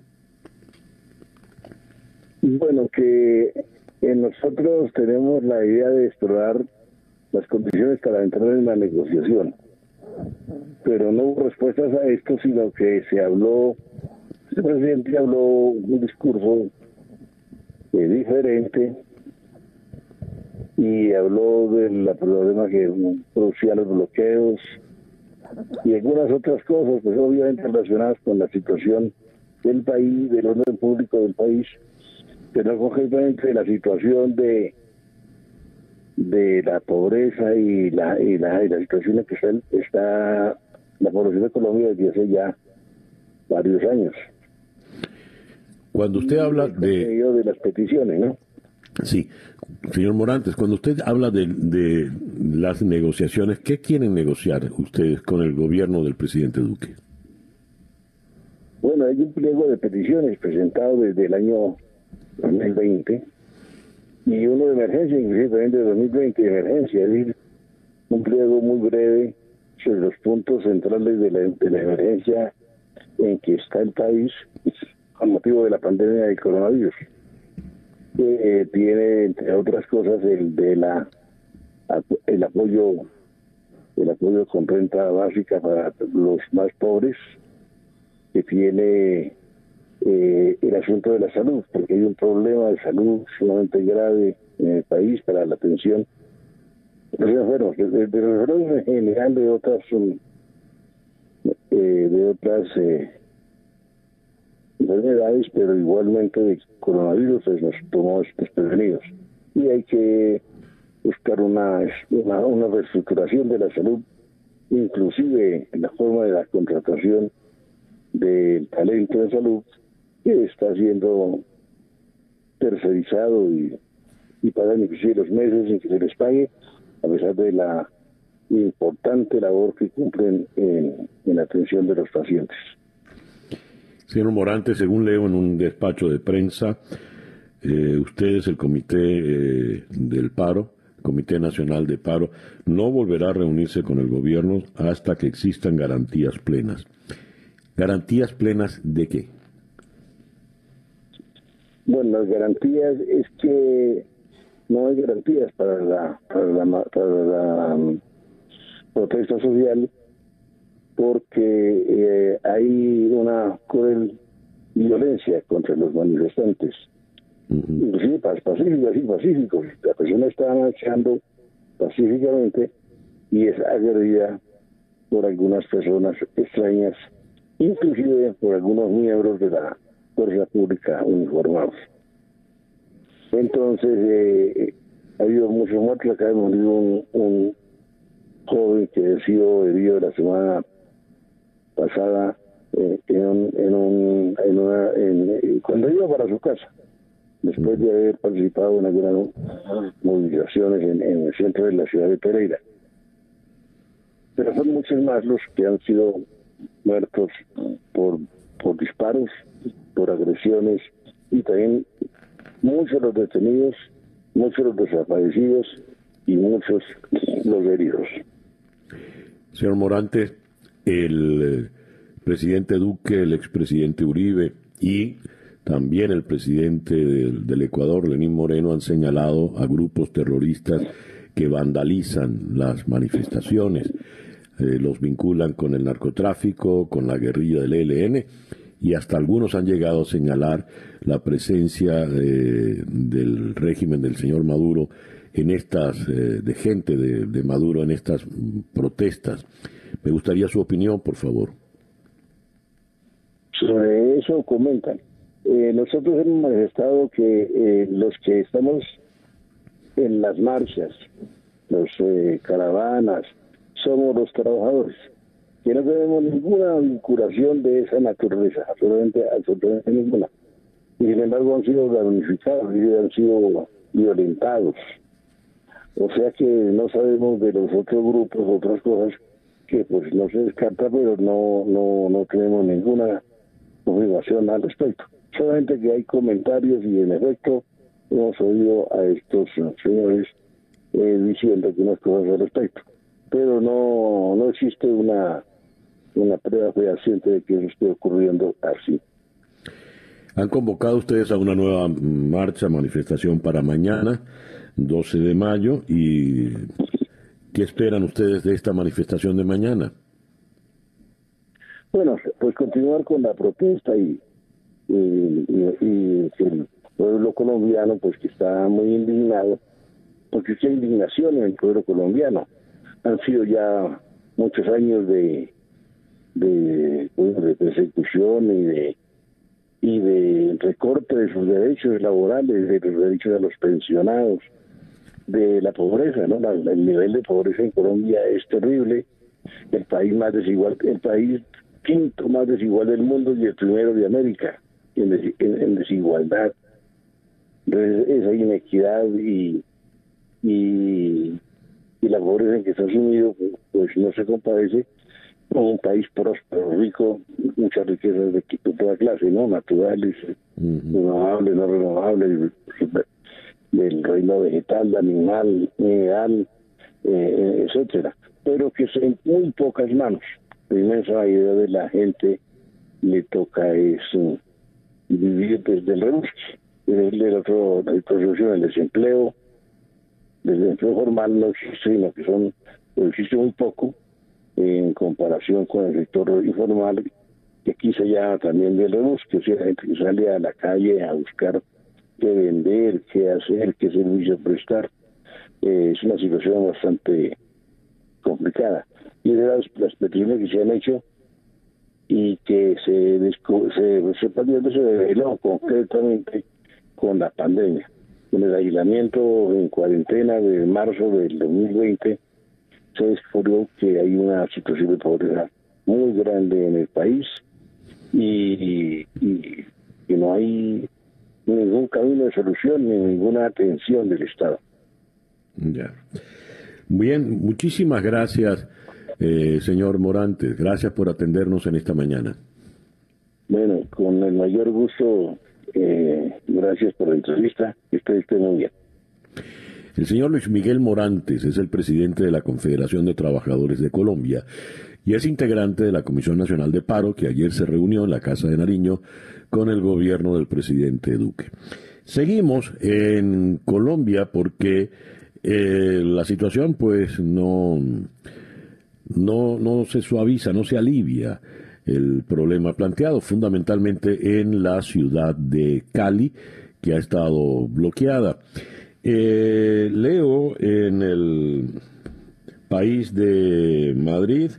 Bueno, que nosotros tenemos la idea de explorar las condiciones para entrar en la negociación, pero no hubo respuestas a esto, sino que se habló el presidente habló un discurso eh, diferente y habló del problema que producía los bloqueos y algunas otras cosas, pues obviamente relacionadas con la situación del país, del orden público del país, pero concretamente la situación de de la pobreza y la, y la, y la situación en que está, está la población de Colombia desde hace ya varios años. Cuando usted habla de... de las peticiones, ¿no? Sí, señor Morantes, cuando usted habla de, de, las negociaciones, ¿qué quieren negociar ustedes con el gobierno del presidente Duque? Bueno, hay un pliego de peticiones presentado desde el año 2020 y uno de emergencia, inclusive también de 2020 de emergencia, es decir, un pliego muy breve sobre los puntos centrales de la, de la emergencia en que está el país con motivo de la pandemia del coronavirus. Eh, tiene, entre otras cosas, el de la el apoyo el apoyo con renta básica para los más pobres, que tiene eh, el asunto de la salud, porque hay un problema de salud sumamente grave en el país para la atención de los enfermos, de, los en general de otras eh, de otras eh, enfermedades, pero igualmente de coronavirus pues, nos tomó desprevenidos. Y hay que buscar una, una, reestructuración de la salud, inclusive en la forma de la contratación del talento de salud, que está siendo tercerizado y, y inclusive los meses en que se les pague, a pesar de la importante labor que cumplen en, en la atención de los pacientes. Señor Morante, según leo en un despacho de prensa, eh, ustedes, el Comité eh, del Paro, Comité Nacional de Paro, no volverá a reunirse con el gobierno hasta que existan garantías plenas. ¿Garantías plenas de qué? Bueno, las garantías es que no hay garantías para la, para la, para la um, protesta social porque eh, hay una cruel violencia contra los manifestantes, inclusive pacíficos y pacíficos. La persona está marchando pacíficamente y es agredida por algunas personas extrañas, inclusive por algunos miembros de la fuerza pública uniformados. Entonces, eh, ha habido muchos muertos. Acá hemos tenido un, un joven que ha sido herido la semana pasada eh, en, un, en, un, en una, en, cuando iba para su casa, después de haber participado en algunas movilizaciones en, en, el centro de la ciudad de Pereira. Pero son muchos más los que han sido muertos por, por disparos, por agresiones y también muchos los detenidos, muchos los desaparecidos y muchos los heridos. Señor Morante, el presidente Duque, el expresidente Uribe y también el presidente del, Ecuador, Lenín Moreno, han señalado a grupos terroristas que vandalizan las manifestaciones, eh, los vinculan con el narcotráfico, con la guerrilla del ELN y hasta algunos han llegado a señalar la presencia del régimen del señor Maduro en estas, eh, de gente de Maduro en estas protestas. Me gustaría su opinión, por favor. Sobre eso comentan. Eh, nosotros hemos manifestado que eh, los que estamos en las marchas, los eh, caravanas, somos los trabajadores, que no tenemos ninguna vinculación de esa naturaleza, absolutamente, absolutamente ninguna. Y sin embargo han sido damnificados y han sido violentados. O sea que no sabemos de los otros grupos, otras cosas que pues no se descarta, pero no, no, no tenemos ninguna confirmación al respecto. Solamente que hay comentarios y en efecto hemos oído a estos señores eh, diciendo que unas cosas al respecto. Pero no, no existe una, una prueba fehaciente de que eso esté ocurriendo así. Han convocado ustedes a una nueva marcha, manifestación para mañana, 12 de mayo, y ¿qué esperan ustedes de esta manifestación de mañana? Bueno, pues continuar con la protesta y, el pueblo colombiano pues que está muy indignado, porque hay indignación en el pueblo colombiano. Han sido ya muchos años de, de, de persecución y de y de recorte de sus derechos laborales, de los derechos de los pensionados, de la pobreza, ¿no? el nivel de pobreza en Colombia es terrible, el país más desigual, el país quinto más desigual del mundo y el primero de América en, desigualdad. Entonces, esa inequidad y, y, la pobreza en que está sumido, pues no se compadece con un país próspero, rico, muchas riquezas de, toda clase, ¿no? Naturales, renovables, no renovables, del reino vegetal, animal, mineral, eh, etcétera, pero que son muy pocas manos la inmensa mayoría de la gente le toca eso vivir desde el rebusque. Desde el otro, la solución del desempleo, el desempleo formal no existe, sino que son, existe muy poco en comparación con el sector informal, que aquí se llama también del rebusque, o sea, la gente que sale a la calle a buscar qué vender, qué hacer, qué servicio prestar. Eh, es una situación bastante complicada y de las, las peticiones que se han hecho y que se, se, se, se reveló concretamente con la pandemia. Con el aislamiento en cuarentena de marzo del 2020 se descubrió que hay una situación de pobreza muy grande en el país y, y que no hay ningún camino de solución ni ninguna atención del Estado. Ya. Bien, muchísimas gracias eh, señor Morantes, gracias por atendernos en esta mañana. Bueno, con el mayor gusto, eh, gracias por la entrevista, estoy, muy bien. El señor Luis Miguel Morantes es el presidente de la Confederación de Trabajadores de Colombia, y es integrante de la Comisión Nacional de Paro que ayer se reunió en la Casa de Nariño con el gobierno del presidente Duque. Seguimos en Colombia porque eh, la situación pues no, no, no se suaviza, no se alivia el problema planteado fundamentalmente en la ciudad de Cali que ha estado bloqueada. Eh, leo en el país de Madrid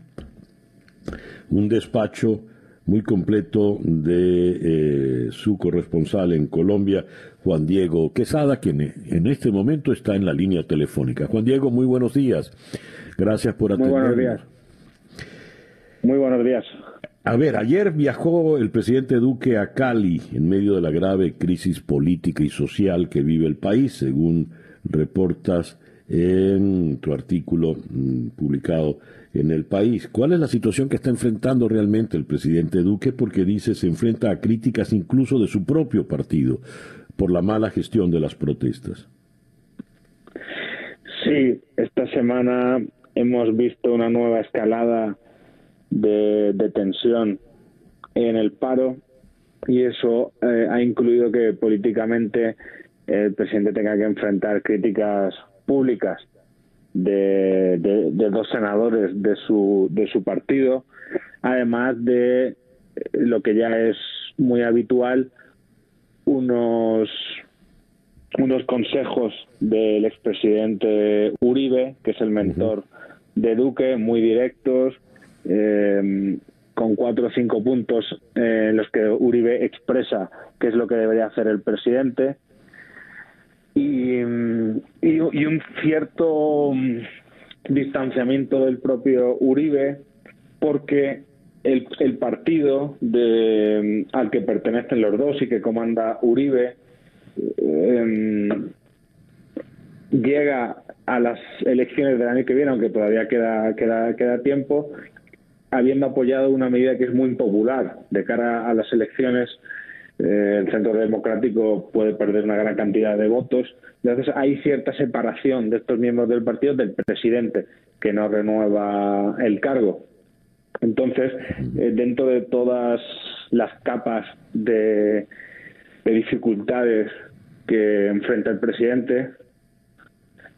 un despacho muy completo de eh, su corresponsal en Colombia, Juan Diego Quesada, quien en este momento está en la línea telefónica. Juan Diego, muy buenos días. Gracias por atendernos. Muy buenos días. Muy buenos días. A ver, ayer viajó el presidente Duque a Cali en medio de la grave crisis política y social que vive el país, según reportas en tu artículo mm, publicado en el país. ¿Cuál es la situación que está enfrentando realmente el presidente Duque? Porque dice se enfrenta a críticas incluso de su propio partido por la mala gestión de las protestas. Sí, esta semana hemos visto una nueva escalada de, tensión en el paro y eso eh, ha incluido que políticamente el presidente tenga que enfrentar críticas públicas de, dos senadores de su, de su partido, además de lo que ya es muy habitual, unos, unos consejos del expresidente Uribe, que es el mentor de Duque, muy directos, eh, con cuatro o cinco puntos en los que Uribe expresa qué es lo que debería hacer el presidente y, un cierto mm, distanciamiento del propio Uribe porque el, el partido de, mm, al que pertenecen los dos y que comanda Uribe em, llega a las elecciones del año que viene, aunque todavía queda, queda, queda tiempo, habiendo apoyado una medida que es muy impopular de cara a las elecciones eh, el centro democrático puede perder una gran cantidad de votos. Entonces hay cierta separación de estos miembros del partido del presidente, que no renueva el cargo. Entonces, eh, dentro de todas las capas de, dificultades que enfrenta el presidente,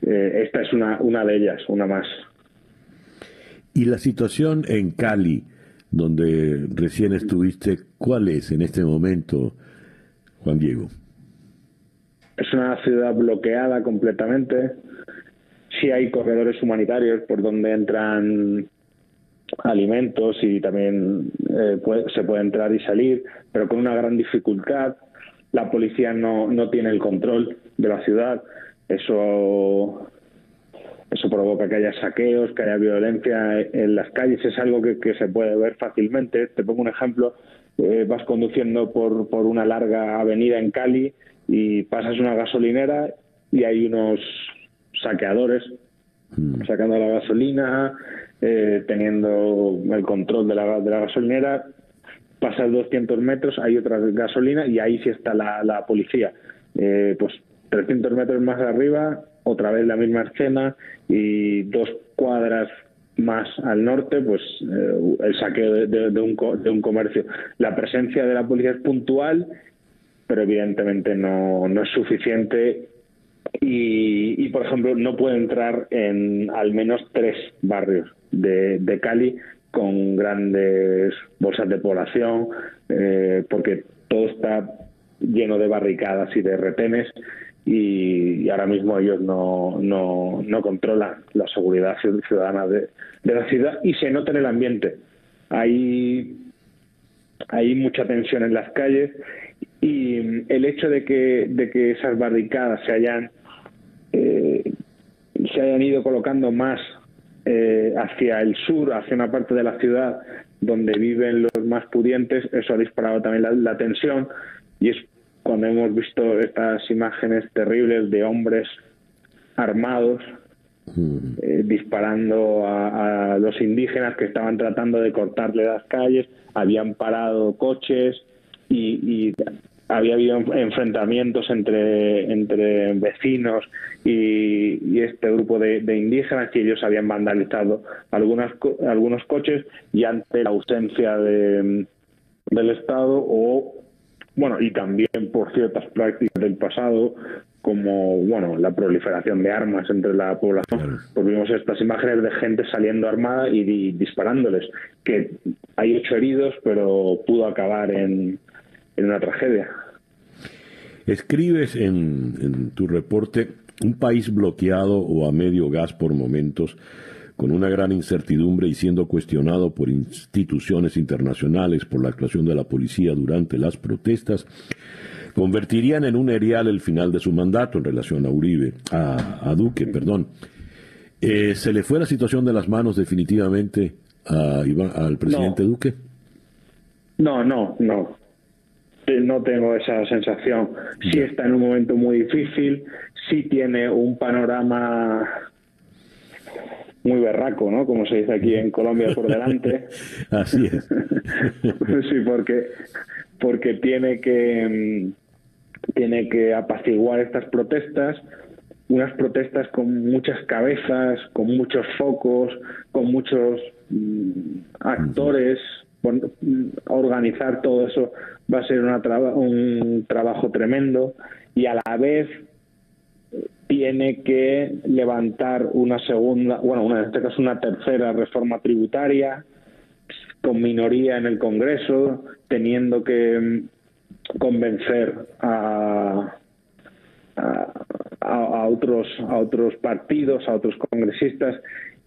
eh, esta es una, una de ellas, una más. ¿Y la situación en Cali? Donde recién estuviste, ¿cuál es en este momento, Juan Diego? Es una ciudad bloqueada completamente. Sí hay corredores humanitarios por donde entran alimentos y también eh, se puede entrar y salir, pero con una gran dificultad. La policía no, no tiene el control de la ciudad. Eso eso provoca que haya saqueos, que haya violencia en las calles, es algo que, se puede ver fácilmente. Te pongo un ejemplo, eh, vas conduciendo por, por una larga avenida en Cali y pasas una gasolinera y hay unos saqueadores mm. sacando la gasolina, eh, teniendo el control de la, de la gasolinera, pasas 200 metros, hay otra gasolina y ahí sí está la, la policía. Eh, pues 300 metros más arriba otra vez la misma escena y dos cuadras más al norte, pues eh, el saqueo de, un, de un comercio. La presencia de la policía es puntual, pero evidentemente no, es suficiente y, y, por ejemplo, no puede entrar en al menos tres barrios de, de Cali con grandes bolsas de población, eh, porque todo está lleno de barricadas y de retenes y, ahora mismo ellos no, no, no, controlan la seguridad ciudadana de, la ciudad y se nota en el ambiente. Hay, hay mucha tensión en las calles y el hecho de que, de que esas barricadas se hayan, eh, se hayan ido colocando más eh, hacia el sur, hacia una parte de la ciudad donde viven los más pudientes, eso ha disparado también la, la tensión y es cuando hemos visto estas imágenes terribles de hombres armados mm. eh, disparando a, los indígenas que estaban tratando de cortarle las calles, habían parado coches y, había habido enfrentamientos entre, entre vecinos y, este grupo de, indígenas y ellos habían vandalizado algunas, algunos coches y ante la ausencia de, del Estado o bueno y también por ciertas prácticas del pasado como bueno la proliferación de armas entre la población. Pues vimos estas imágenes de gente saliendo armada y, disparándoles que hay ocho heridos pero pudo acabar en, en una tragedia. Escribes en, en tu reporte un país bloqueado o a medio gas por momentos con una gran incertidumbre y siendo cuestionado por instituciones internacionales por la actuación de la policía durante las protestas, convertirían en un erial el final de su mandato en relación a Uribe, a, Duque, perdón. Eh, ¿Se le fue la situación de las manos definitivamente a al presidente Duque? No, no, no. Eh, no tengo esa sensación. Sí está en un momento muy difícil, sí tiene un panorama muy berraco, ¿no? Como se dice aquí en Colombia por delante. Así es. sí, porque porque tiene que mm, tiene que apaciguar estas protestas, unas protestas con muchas cabezas, con muchos focos, con muchos mm, actores, mm, organizar todo eso va a ser una un trabajo tremendo y a la vez tiene que levantar una segunda, bueno, en este caso una tercera reforma tributaria con minoría en el Congreso, teniendo que mm, convencer a, a, otros a otros partidos, a otros congresistas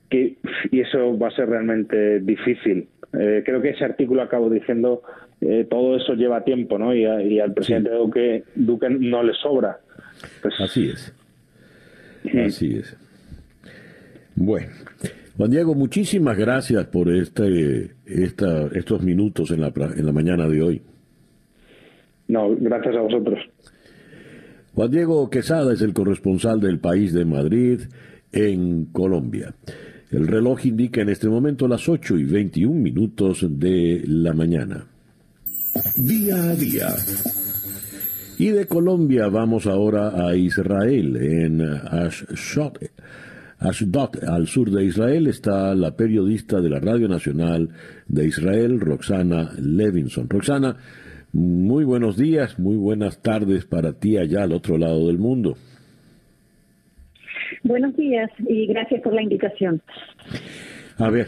que y eso va a ser realmente difícil. Eh, creo que ese artículo acabo diciendo eh, todo eso lleva tiempo, ¿no? Y, al presidente Duque, Duque no le sobra. Pues, Así es. Así es. Bueno, Juan Diego, muchísimas gracias por este, esta, estos minutos en la, en la mañana de hoy. No, gracias a vosotros. Juan Diego Quesada es el corresponsal del país de Madrid en Colombia. El reloj indica en este momento las 8 y 21 minutos de la mañana. Día a día y de Colombia vamos ahora a Israel. En Ashdod, Ashdod, al sur de Israel, está la periodista de la Radio Nacional de Israel, Roxana Levinson. Roxana, muy buenos días, muy buenas tardes para ti allá al otro lado del mundo. Buenos días y gracias por la invitación. A ver,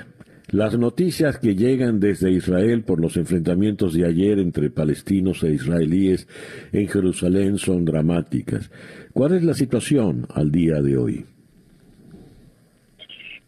las noticias que llegan desde Israel por los enfrentamientos de ayer entre palestinos e israelíes en Jerusalén son dramáticas. ¿Cuál es la situación al día de hoy?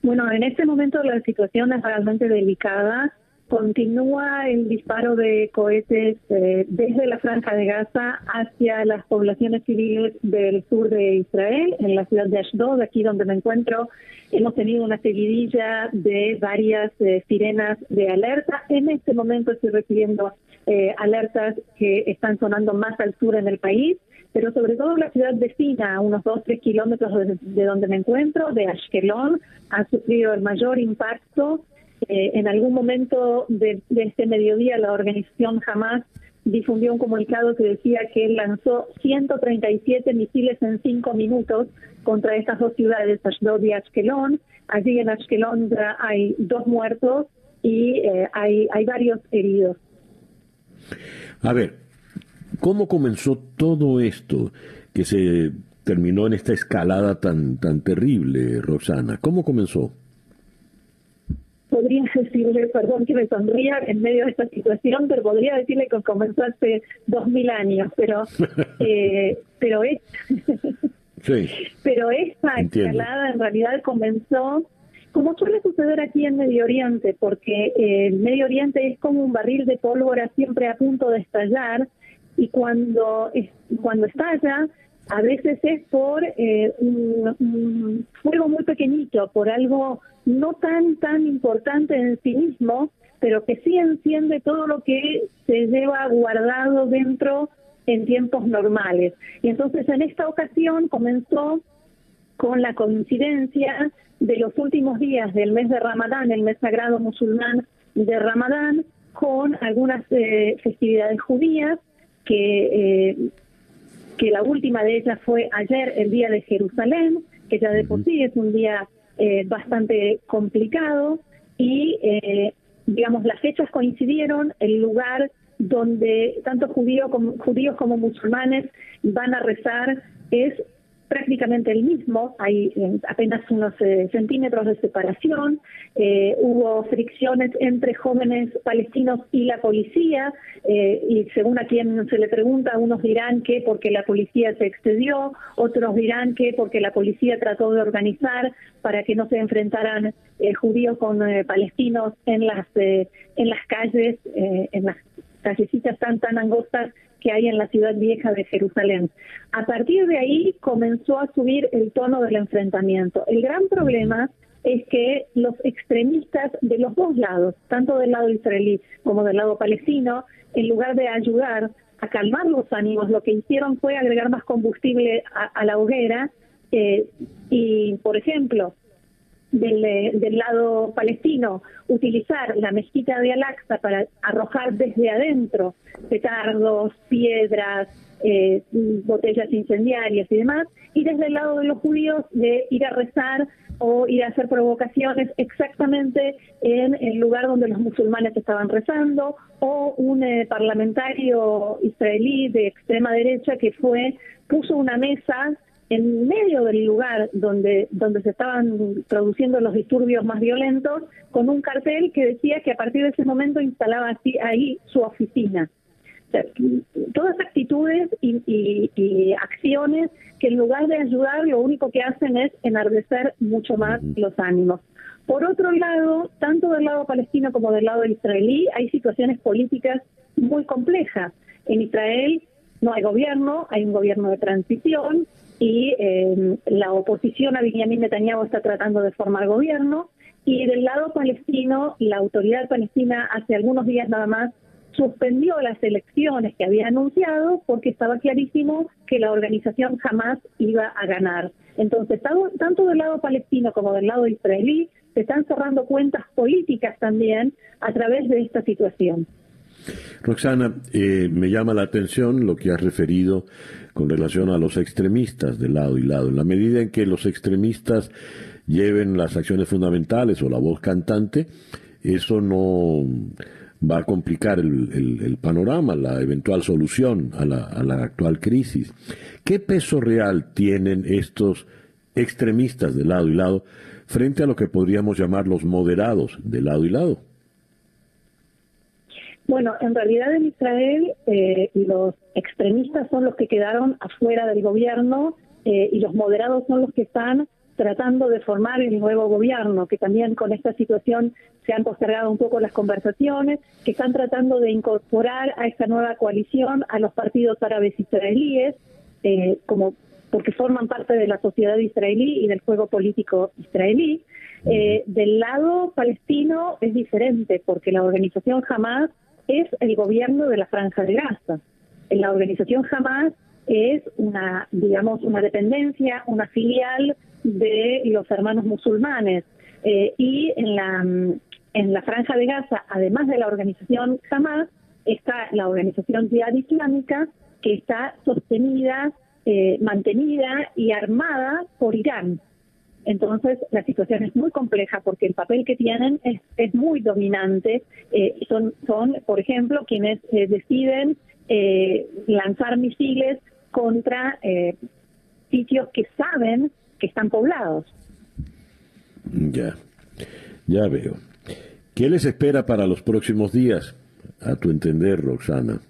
Bueno, en este momento la situación es realmente delicada. Continúa el disparo de cohetes eh, desde la franja de Gaza hacia las poblaciones civiles del sur de Israel, en la ciudad de Ashdod, aquí donde me encuentro. Hemos tenido una seguidilla de varias eh, sirenas de alerta. En este momento estoy recibiendo eh, alertas que están sonando más al sur en el país, pero sobre todo la ciudad vecina, a unos 2-3 kilómetros de, donde me encuentro, de Ashkelon, ha sufrido el mayor impacto eh, en algún momento de, este mediodía la organización Hamas difundió un comunicado que decía que lanzó 137 misiles en cinco minutos contra estas dos ciudades, Ashdod y Ashkelon. Allí en Ashkelon hay dos muertos y eh, hay, hay varios heridos. A ver, ¿cómo comenzó todo esto que se terminó en esta escalada tan, tan terrible, Roxana? ¿Cómo comenzó? Podría decirle, perdón que me sonría en medio de esta situación, pero podría decirle que comenzó hace dos mil años, pero eh, pero es pero esta escalada en realidad comenzó como suele suceder aquí en Medio Oriente, porque eh, el Medio Oriente es como un barril de pólvora siempre a punto de estallar y cuando cuando estalla a veces es por eh, un, fuego muy pequeñito, por algo no tan tan importante en sí mismo, pero que sí enciende todo lo que se lleva guardado dentro en tiempos normales. Y entonces en esta ocasión comenzó con la coincidencia de los últimos días del mes de Ramadán, el mes sagrado musulmán de Ramadán, con algunas eh, festividades judías que, eh, que la última de ellas fue ayer, el día de Jerusalén, que ya de por sí es un día eh, bastante complicado y, eh, digamos, las fechas coincidieron, el lugar donde tanto judíos como, judíos como musulmanes van a rezar es prácticamente el mismo, hay eh, apenas unos eh, centímetros de separación, eh, hubo fricciones entre jóvenes palestinos y la policía, y según a quien se le pregunta, unos dirán que porque la policía se excedió, otros dirán que porque la policía trató de organizar para que no se enfrentaran judíos con palestinos en las, en las calles, en las callecitas tan, tan angostas que hay en la ciudad vieja de Jerusalén. A partir de ahí comenzó a subir el tono del enfrentamiento. El gran problema es que los extremistas de los dos lados, tanto del lado israelí como del lado palestino, en lugar de ayudar a calmar los ánimos, lo que hicieron fue agregar más combustible a, la hoguera eh, y, por ejemplo, del, del, lado palestino utilizar la mezquita de Al-Aqsa para arrojar desde adentro petardos, piedras, eh, botellas incendiarias y demás, y desde el lado de los judíos de ir a rezar o ir a hacer provocaciones exactamente en el lugar donde los musulmanes estaban rezando, o un eh, parlamentario israelí de extrema derecha que fue puso una mesa en medio del lugar donde, donde se estaban produciendo los disturbios más violentos, con un cartel que decía que a partir de ese momento instalaba así, ahí su oficina. todas actitudes y, acciones que en lugar de ayudar lo único que hacen es enardecer mucho más los ánimos. Por otro lado, tanto del lado palestino como del lado israelí, hay situaciones políticas muy complejas. En Israel no hay gobierno, hay un gobierno de transición, y eh, la oposición a Benjamin Netanyahu está tratando de formar gobierno y del lado palestino la autoridad palestina hace algunos días nada más suspendió las elecciones que había anunciado porque estaba clarísimo que la organización jamás iba a ganar. Entonces, tanto del lado palestino como del lado israelí se están cerrando cuentas políticas también a través de esta situación. Roxana, eh, me llama la atención lo que has referido con relación a los extremistas de lado y lado. En la medida en que los extremistas lleven las acciones fundamentales o la voz cantante, eso no va a complicar el, panorama, la eventual solución a la, a la actual crisis. ¿Qué peso real tienen estos extremistas de lado y lado frente a lo que podríamos llamar los moderados de lado y lado? Bueno, en realidad en Israel eh, los extremistas son los que quedaron afuera del gobierno eh, y los moderados son los que están tratando de formar el nuevo gobierno, que también con esta situación se han postergado un poco las conversaciones, que están tratando de incorporar a esta nueva coalición a los partidos árabes israelíes, eh, como porque forman parte de la sociedad israelí y del juego político israelí. Eh, del lado palestino es diferente, porque la organización Hamas es el gobierno de la Franja de Gaza. La organización Hamas es una, digamos, una dependencia, una filial de los hermanos musulmanes. Eh, y en la, en la Franja de Gaza, además de la organización Hamas, está la organización Jihad Islámica, que está sostenida, eh, mantenida y armada por Irán. Entonces, la situación es muy compleja porque el papel que tienen es, es muy dominante. Eh, son, son, por ejemplo, quienes eh, deciden eh, lanzar misiles contra sitios que saben que están poblados. Ya, ya veo. ¿Qué les espera para los próximos días, a tu entender, Roxana?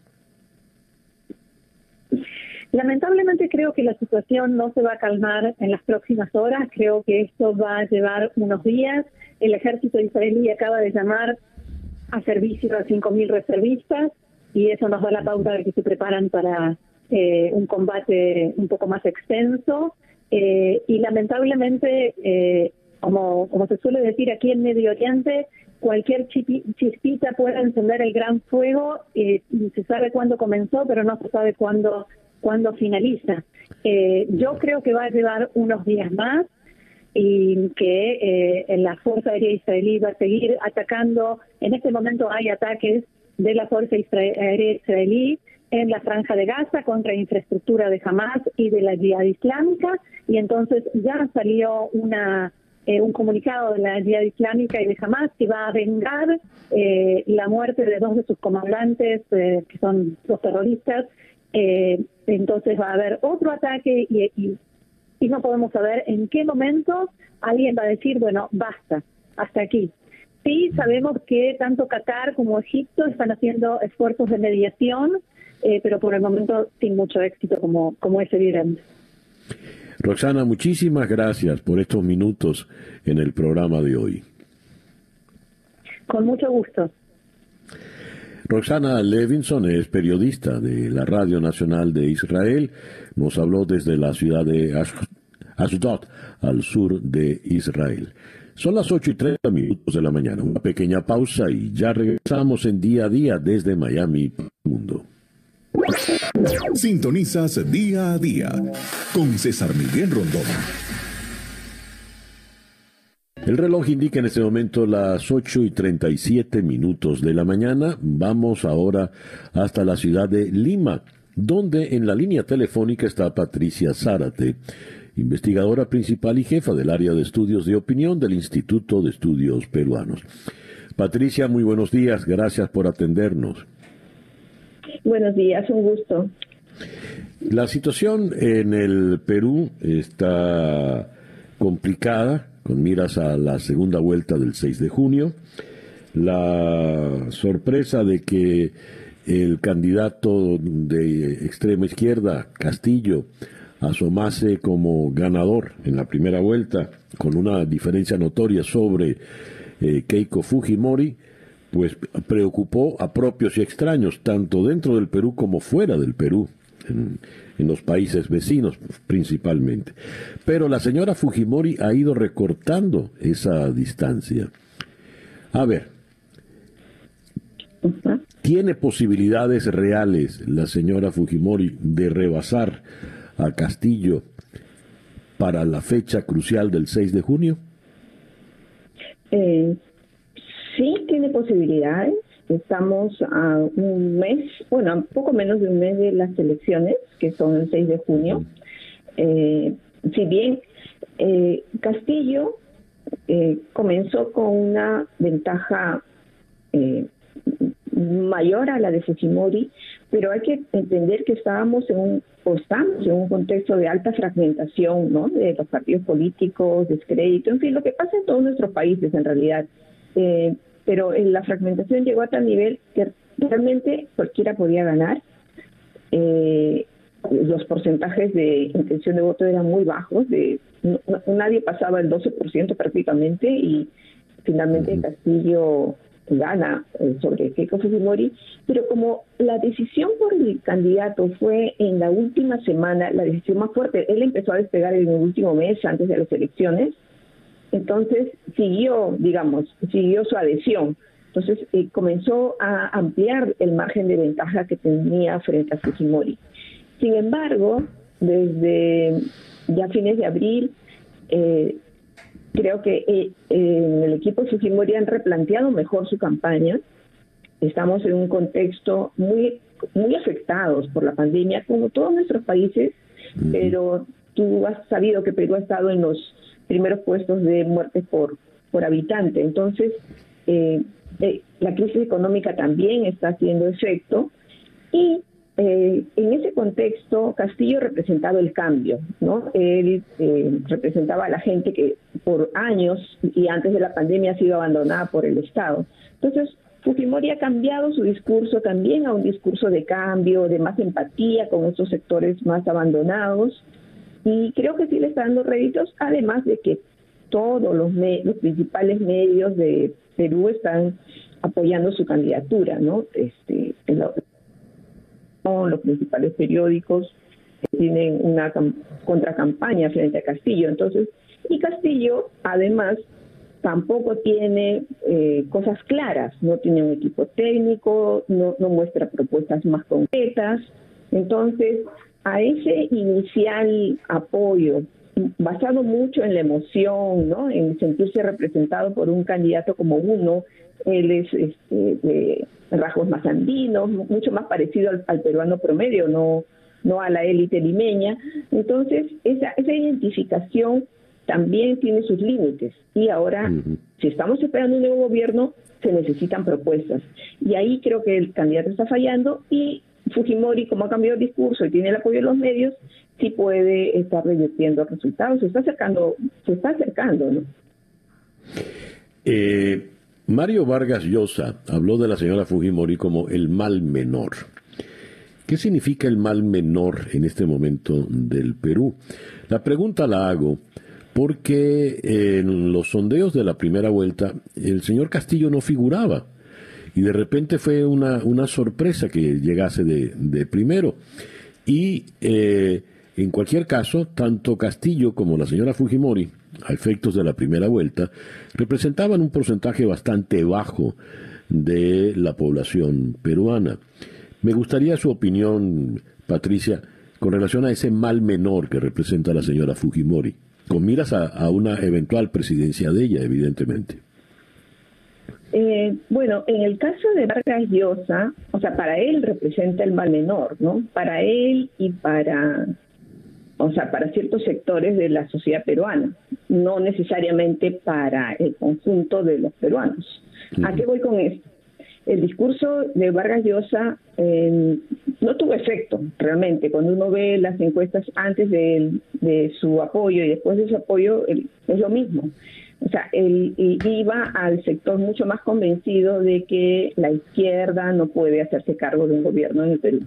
Lamentablemente creo que la situación no se va a calmar en las próximas horas, creo que esto va a llevar unos días. El ejército israelí acaba de llamar a servicio a 5.000 reservistas y eso nos da la pauta de que se preparan para eh, un combate un poco más extenso. Eh, y lamentablemente, eh, como, como se suele decir aquí en Medio Oriente, cualquier chispita puede encender el gran fuego. y se sabe cuándo comenzó, pero no se sabe cuándo cuando finaliza. Eh, yo creo que va a llevar unos días más y que eh, la Fuerza Aérea Israelí va a seguir atacando. En este momento hay ataques de la Fuerza Aérea Israelí en la franja de Gaza contra infraestructura de Hamas y de la Jihad Islámica y entonces ya salió una eh, un comunicado de la Jihad Islámica y de Hamas que va a vengar eh, la muerte de dos de sus comandantes, eh, que son los terroristas. Entonces va a haber otro ataque y, y, y no podemos saber en qué momento alguien va a decir, bueno, basta, hasta aquí. Sí, sabemos que tanto Qatar como Egipto están haciendo esfuerzos de mediación, pero por el momento sin mucho éxito, como, como es evidente. Roxana, muchísimas gracias por estos minutos en el programa de hoy. Con mucho gusto. Roxana Levinson es periodista de la Radio Nacional de Israel. Nos habló desde la ciudad de Ashdod, al sur de Israel. Son las 8 y 30 minutos de la mañana. Una pequeña pausa y ya regresamos en día a día desde Miami, Mundo. Sintonizas día a día con César Miguel Rondón. El reloj indica en este momento las 8 y 37 minutos de la mañana. Vamos ahora hasta la ciudad de Lima, donde en la línea telefónica está Patricia Zárate, investigadora principal y jefa del área de estudios de opinión del Instituto de Estudios Peruanos. Patricia, muy buenos días. Gracias por atendernos. Buenos días, un gusto. La situación en el Perú está complicada, con miras a la segunda vuelta del 6 de junio. La sorpresa de que el candidato de extrema izquierda, Castillo, asomase como ganador en la primera vuelta, con una diferencia notoria sobre eh, Keiko Fujimori, pues preocupó a propios y extraños, tanto dentro del Perú como fuera del Perú, los países vecinos principalmente. Pero la señora Fujimori ha ido recortando esa distancia. A ver, ¿tiene posibilidades reales la señora Fujimori de rebasar a Castillo para la fecha crucial del 6 de junio? Eh, Sí, tiene posibilidades. Estamos a un mes, bueno, a poco menos de un mes de las elecciones, que son el 6 de junio. Eh, si bien eh, Castillo eh, comenzó con una ventaja mayor a la de Fujimori, pero hay que entender que estábamos en un estamos en un contexto de alta fragmentación, ¿no? De los partidos políticos, descrédito, en fin, lo que pasa en todos nuestros países en realidad. Eh, pero la fragmentación llegó a tal nivel que realmente cualquiera podía ganar. Eh, los porcentajes de intención de voto eran muy bajos, de nadie pasaba el 12% prácticamente y finalmente Castillo gana eh, sobre Keiko Fujimori, pero como la decisión por el candidato fue en la última semana, la decisión más fuerte, él empezó a despegar en el último mes antes de las elecciones, entonces siguió, digamos, siguió su adhesión. Entonces eh, comenzó a ampliar el margen de ventaja que tenía frente a Fujimori. Sin embargo, desde ya fines de abril, eh, creo que eh, en el equipo Fujimori han replanteado mejor su campaña. Estamos en un contexto muy, muy afectados por la pandemia, como todos nuestros países, pero tú has sabido que Perú ha estado en los primeros puestos de muertes por, por habitante. Entonces, eh, eh, la crisis económica también está haciendo efecto y eh, en ese contexto Castillo representaba el cambio, ¿no? Él representaba a la gente que por años y antes de la pandemia ha sido abandonada por el Estado. Entonces, Fujimori ha cambiado su discurso también a un discurso de cambio, de más empatía con estos sectores más abandonados y creo que sí le está dando réditos, además de que todos los, principales medios de Perú están apoyando su candidatura, ¿no? Este, los principales periódicos tienen una contracampaña frente a Castillo. Entonces, y Castillo, además, tampoco tiene eh, cosas claras, no tiene un equipo técnico, no, no muestra propuestas más concretas. Entonces, a ese inicial apoyo basado mucho en la emoción, ¿no? En sentirse representado por un candidato como uno. Él es este, de rasgos más andinos, mucho más parecido al, peruano promedio, no, no a la élite limeña. Entonces, esa, esa identificación también tiene sus límites. Y ahora, si estamos esperando un nuevo gobierno, se necesitan propuestas. Y ahí creo que el candidato está fallando y Fujimori, como ha cambiado el discurso y tiene el apoyo de los medios, sí puede estar revirtiendo resultados. Se está acercando, se está acercando, ¿no? Eh, Mario Vargas Llosa habló de la señora Fujimori como el mal menor. ¿Qué significa el mal menor en este momento del Perú? La pregunta la hago porque en los sondeos de la primera vuelta el señor Castillo no figuraba y de repente fue una, una sorpresa que llegase de, primero. Y eh, en cualquier caso, tanto Castillo como la señora Fujimori, a efectos de la primera vuelta, representaban un porcentaje bastante bajo de la población peruana. Me gustaría su opinión, Patricia, con relación a ese mal menor que representa la señora Fujimori, con miras a una eventual presidencia de ella, evidentemente. Eh, bueno, en el caso de Vargas Llosa, o sea, para él representa el mal menor, ¿no? Para él y para, o sea, para ciertos sectores de la sociedad peruana, no necesariamente para el conjunto de los peruanos. ¿A qué voy con esto? El discurso de Vargas Llosa eh, no tuvo efecto realmente. Cuando uno ve las encuestas antes de, de su apoyo y después de su apoyo, es lo mismo. O sea, él, iba al sector mucho más convencido de que la izquierda no puede hacerse cargo de un gobierno en el Perú.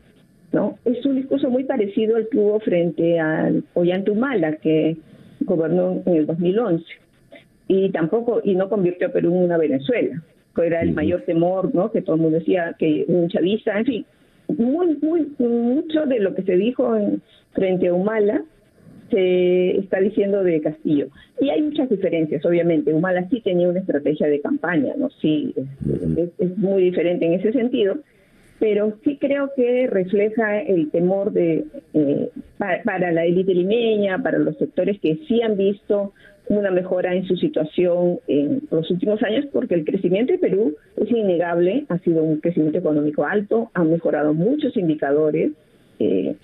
¿no? Es un discurso muy parecido al que hubo frente al Ollantumala, que gobernó en el 2011. Y tampoco, y no convirtió a Perú en una Venezuela, que era el mayor temor, ¿no? Que todo el mundo decía que un chavista, en fin, muy, muy, mucho de lo que se dijo en, frente a Humala se está diciendo de Castillo. Y hay muchas diferencias, obviamente. Humala sí tenía una estrategia de campaña, ¿no? Sí, es, muy diferente en ese sentido, pero sí creo que refleja el temor de eh, para, la élite limeña, para los sectores que sí han visto una mejora en su situación en los últimos años, porque el crecimiento de Perú es innegable, ha sido un crecimiento económico alto, han mejorado muchos indicadores, eh,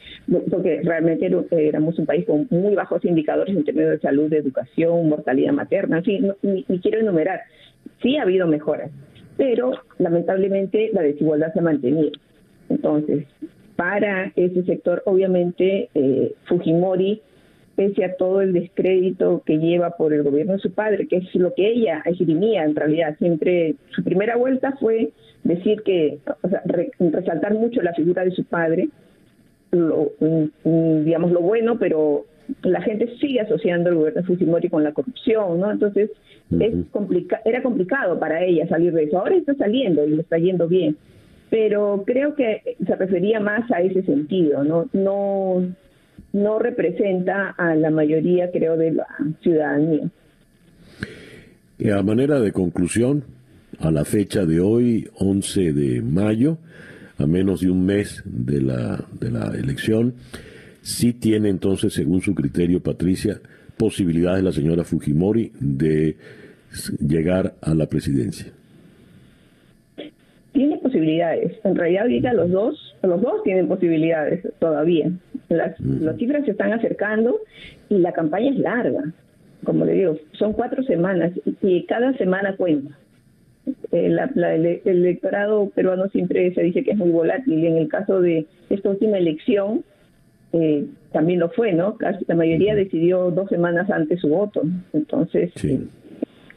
porque realmente éramos un país con muy bajos indicadores en términos de salud, de educación, mortalidad materna, en fin, ni, quiero enumerar. Sí ha habido mejoras, pero lamentablemente la desigualdad se ha mantenido. Entonces, para ese sector, obviamente, eh, Fujimori, pese a todo el descrédito que lleva por el gobierno de su padre, que es lo que ella esgrimía en realidad, siempre su primera vuelta fue decir que, o sea, resaltar mucho la figura de su padre, lo, digamos, lo bueno, pero la gente sigue asociando el gobierno de Fujimori con la corrupción, ¿no? Entonces, es complica era complicado para ella salir de eso. Ahora está saliendo y le está yendo bien, pero creo que se refería más a ese sentido, ¿no? No, no representa a la mayoría, creo, de la ciudadanía. Y a manera de conclusión, a la fecha de hoy, 11 de mayo, a menos de un mes de la, de la elección, sí tiene entonces, según su criterio, Patricia, posibilidades la señora Fujimori de llegar a la presidencia. Tiene posibilidades. En realidad ahorita los dos, los dos tienen posibilidades todavía. Las, las cifras se están acercando y la campaña es larga. Como le digo, son cuatro semanas y cada semana cuenta. Eh, el electorado peruano siempre se dice que es muy volátil y en el caso de esta última elección eh, también lo fue, ¿no? Casi la mayoría decidió dos semanas antes su voto. Entonces, eh,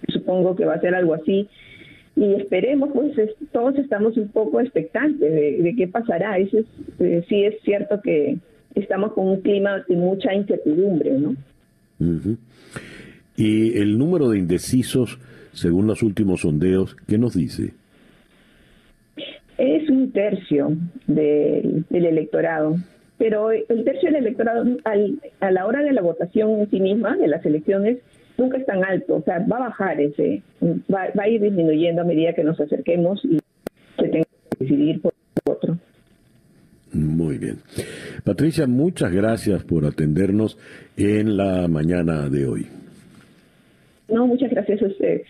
supongo que va a ser algo así. Y esperemos, pues todos estamos un poco expectantes de, qué pasará. Eso es, sí es cierto que estamos con un clima de mucha incertidumbre, ¿no? Y el número de indecisos según los últimos sondeos, ¿qué nos dice? Es un tercio del, electorado, pero el tercio del electorado a la hora de la votación en sí misma, de las elecciones, nunca es tan alto, o sea, va a bajar ese, va, a ir disminuyendo a medida que nos acerquemos y se tenga que decidir por otro. Muy bien. Patricia, muchas gracias por atendernos en la mañana de hoy. No, muchas gracias a ustedes.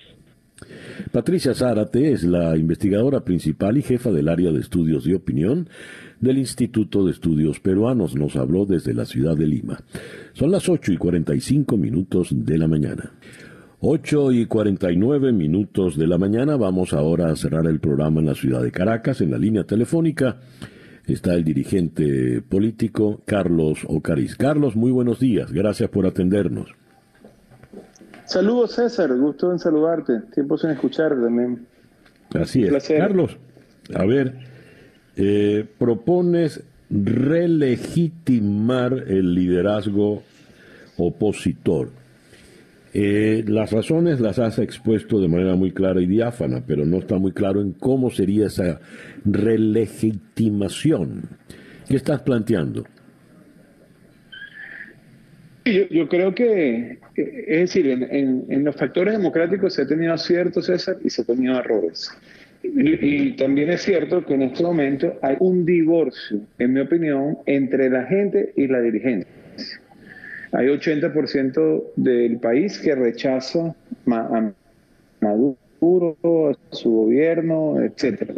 Patricia Zárate es la investigadora principal y jefa del área de estudios de opinión del Instituto de Estudios Peruanos. Nos habló desde la ciudad de Lima. Son las 8 y 45 minutos de la mañana. 8 y 49 minutos de la mañana. Vamos ahora a cerrar el programa en la ciudad de Caracas. En la línea telefónica está el dirigente político Carlos Ocariz. Carlos, muy buenos días. Gracias por atendernos. Saludos, César. Gusto en saludarte. Tiempo sin escuchar también. Así es. Carlos, a ver, eh, propones relegitimar el liderazgo opositor. Eh, las razones las has expuesto de manera muy clara y diáfana, pero no está muy claro en cómo sería esa relegitimación. ¿Qué estás planteando? Yo, creo que, es decir, en, los factores democráticos se ha tenido aciertos, César, y se ha tenido errores. Y, también es cierto que en este momento hay un divorcio, en mi opinión, entre la gente y la dirigencia. Hay 80% del país que rechaza a Maduro a su gobierno, etcétera.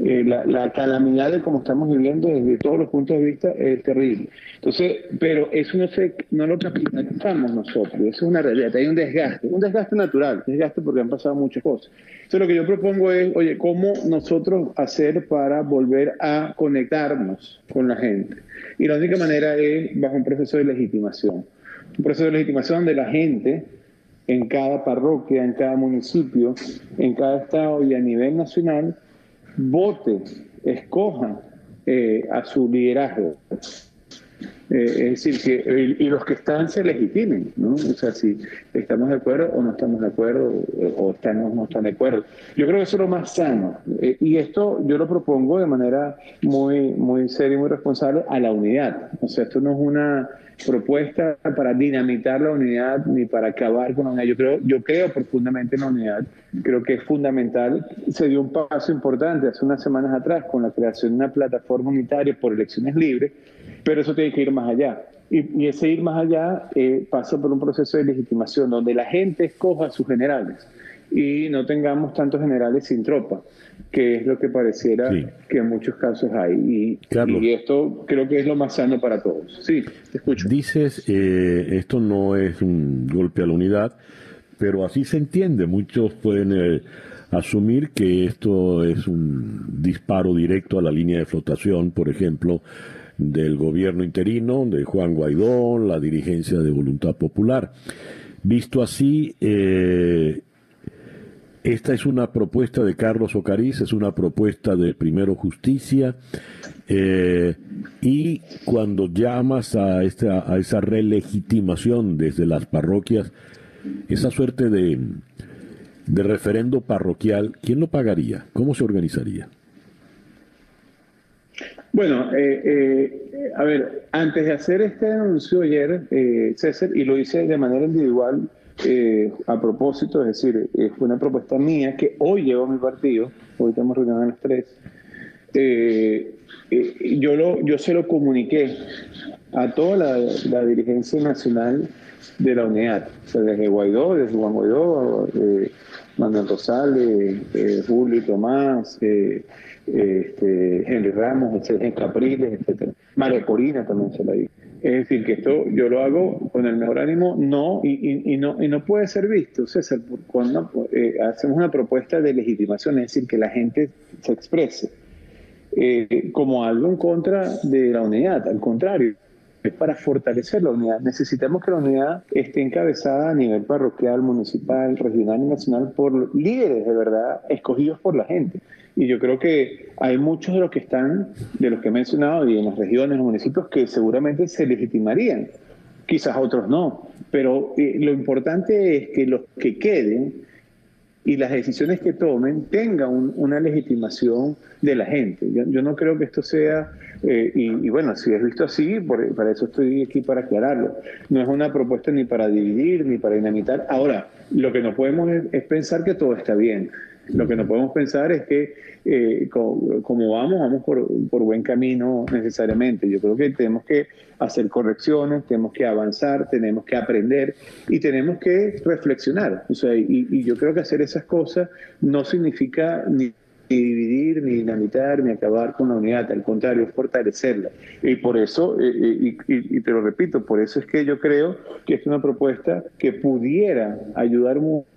Eh, la, calamidad de cómo estamos viviendo desde todos los puntos de vista es terrible. Entonces, pero eso no, se, no lo capitalizamos nosotros, eso es una realidad, hay un desgaste, un desgaste natural, desgaste porque han pasado muchas cosas. Entonces, lo que yo propongo es, oye, ¿cómo nosotros hacer para volver a conectarnos con la gente? Y la única manera es bajo un proceso de legitimación. Un proceso de legitimación de la gente en cada parroquia, en cada municipio, en cada estado y a nivel nacional, vote, escoja eh, a su liderazgo. Eh, es decir, que y los que están se legitimen, ¿no? O sea, si estamos de acuerdo o no estamos de acuerdo, o estamos no están de acuerdo. Yo creo que eso es lo más sano. Eh, y esto yo lo propongo de manera muy, muy seria y muy responsable a la unidad. O sea, esto no es una propuesta para dinamitar la unidad ni para acabar con la unidad. Yo creo, yo creo profundamente en la unidad. Creo que es fundamental. Se dio un paso importante hace unas semanas atrás con la creación de una plataforma unitaria por elecciones libres, pero eso tiene que ir más allá. Y, ese ir más allá eh, pasa por un proceso de legitimación donde la gente escoja a sus generales y no tengamos tantos generales sin tropa, que es lo que pareciera que en muchos casos hay. Y, y, esto creo que es lo más sano para todos. Sí, te escucho. Dices, eh, esto no es un golpe a la unidad, pero así se entiende. Muchos pueden eh, asumir que esto es un disparo directo a la línea de flotación, por ejemplo, del gobierno interino, de Juan Guaidó, la dirigencia de Voluntad Popular. Visto así, eh, esta es una propuesta de Carlos Ocariz, es una propuesta de Primero Justicia, eh, y cuando llamas a, esta, a esa relegitimación desde las parroquias, esa suerte de, de referendo parroquial, ¿quién lo pagaría? ¿Cómo se organizaría? Bueno, eh, eh, a ver, antes de hacer este anuncio ayer, César, y lo hice de manera individual, eh, a propósito, es decir, eh, fue una propuesta mía que hoy llevo a mi partido, hoy tenemos reunión a las tres, eh, yo, lo, yo se lo comuniqué a toda la, dirigencia nacional de la unidad, desde Guaidó, desde Juan Guaidó, Manuel Rosales, Julio Tomás, este, Henry Ramos, Henry Capriles, etc. María Corina también se la di. Es decir, que esto yo lo hago con el mejor ánimo, no, y, no, y no puede ser visto, César, cuando eh, hacemos una propuesta de legitimación, es decir, que la gente se exprese eh, como algo en contra de la unidad, al contrario, es para fortalecer la unidad. Necesitamos que la unidad esté encabezada a nivel parroquial, municipal, regional y nacional por líderes de verdad escogidos por la gente. Y yo creo que hay muchos de los que están, de los que he mencionado, y en las regiones, los municipios, que seguramente se legitimarían. Quizás otros no. Pero eh, lo importante es que los que queden y las decisiones que tomen tengan una legitimación de la gente. Yo, no creo que esto sea, eh, y, bueno, si es visto así, para eso estoy aquí para aclararlo. No es una propuesta ni para dividir ni para dinamitar. Ahora, lo que no podemos es pensar que todo está bien. Lo que no podemos pensar es que eh, como, vamos, vamos por, por, buen camino necesariamente. Yo creo que tenemos que hacer correcciones, tenemos que avanzar, tenemos que aprender y tenemos que reflexionar. O sea, y, y yo creo que hacer esas cosas no significa ni dividir, ni dinamitar, ni acabar con la unidad, al contrario, fortalecerla. Y por eso, eh, eh, y, te lo repito, por eso es que yo creo que es una propuesta que pudiera ayudar mucho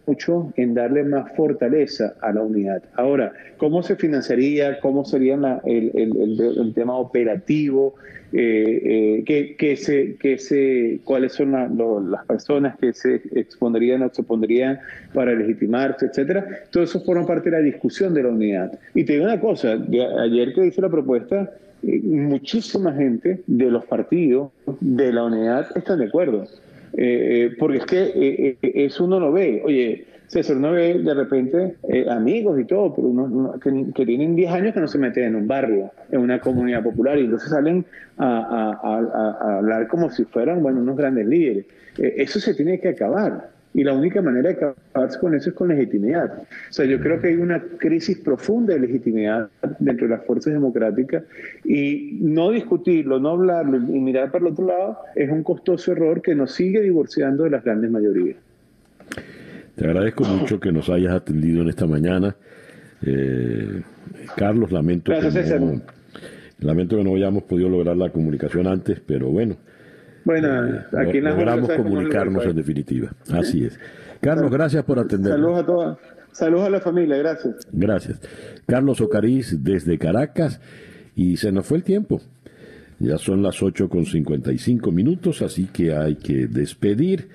en darle más fortaleza a la unidad. Ahora, ¿cómo se financiaría? ¿Cómo sería el, tema operativo? Eh, eh, que, se, que se, cuáles son las personas que se expondrían o se pondrían para legitimarse, etcétera. Todo eso forma parte de la discusión de la unidad. Y te digo una cosa, ayer que hice la propuesta, eh, muchísima gente de los partidos de la unidad están de acuerdo. Porque es que eso uno lo ve. Oye, César, uno ve de repente eh, amigos y todo, pero uno, que, tienen 10 años que no se meten en un barrio, en una comunidad popular, y entonces salen a, hablar como si fueran, bueno, unos grandes líderes. Eh, eso se tiene que acabar. Y la única manera de acabarse con eso es con legitimidad. O sea, yo creo que hay una crisis profunda de legitimidad dentro de las fuerzas democráticas y no discutirlo, no hablarlo y mirar para el otro lado es un costoso error que nos sigue divorciando de las grandes mayorías. Te agradezco mucho que nos hayas atendido en esta mañana. Eh, Carlos, lamento que, no, lamento que no hayamos podido lograr la comunicación antes, pero bueno. Bueno, eh, aquí logramos comunicarnos en definitiva. Así es. Carlos, gracias por atender. Saludos a todas. Saludos a la familia, gracias. Gracias. Carlos Ocariz desde Caracas y se nos fue el tiempo. Ya son las 8 con 55 minutos, así que hay que despedir.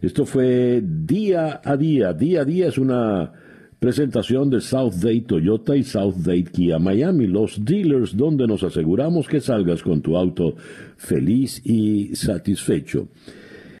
Esto fue día a día. Día a día es una presentación de South Date Toyota y South Date Kia Miami, los dealers donde nos aseguramos que salgas con tu auto feliz y satisfecho.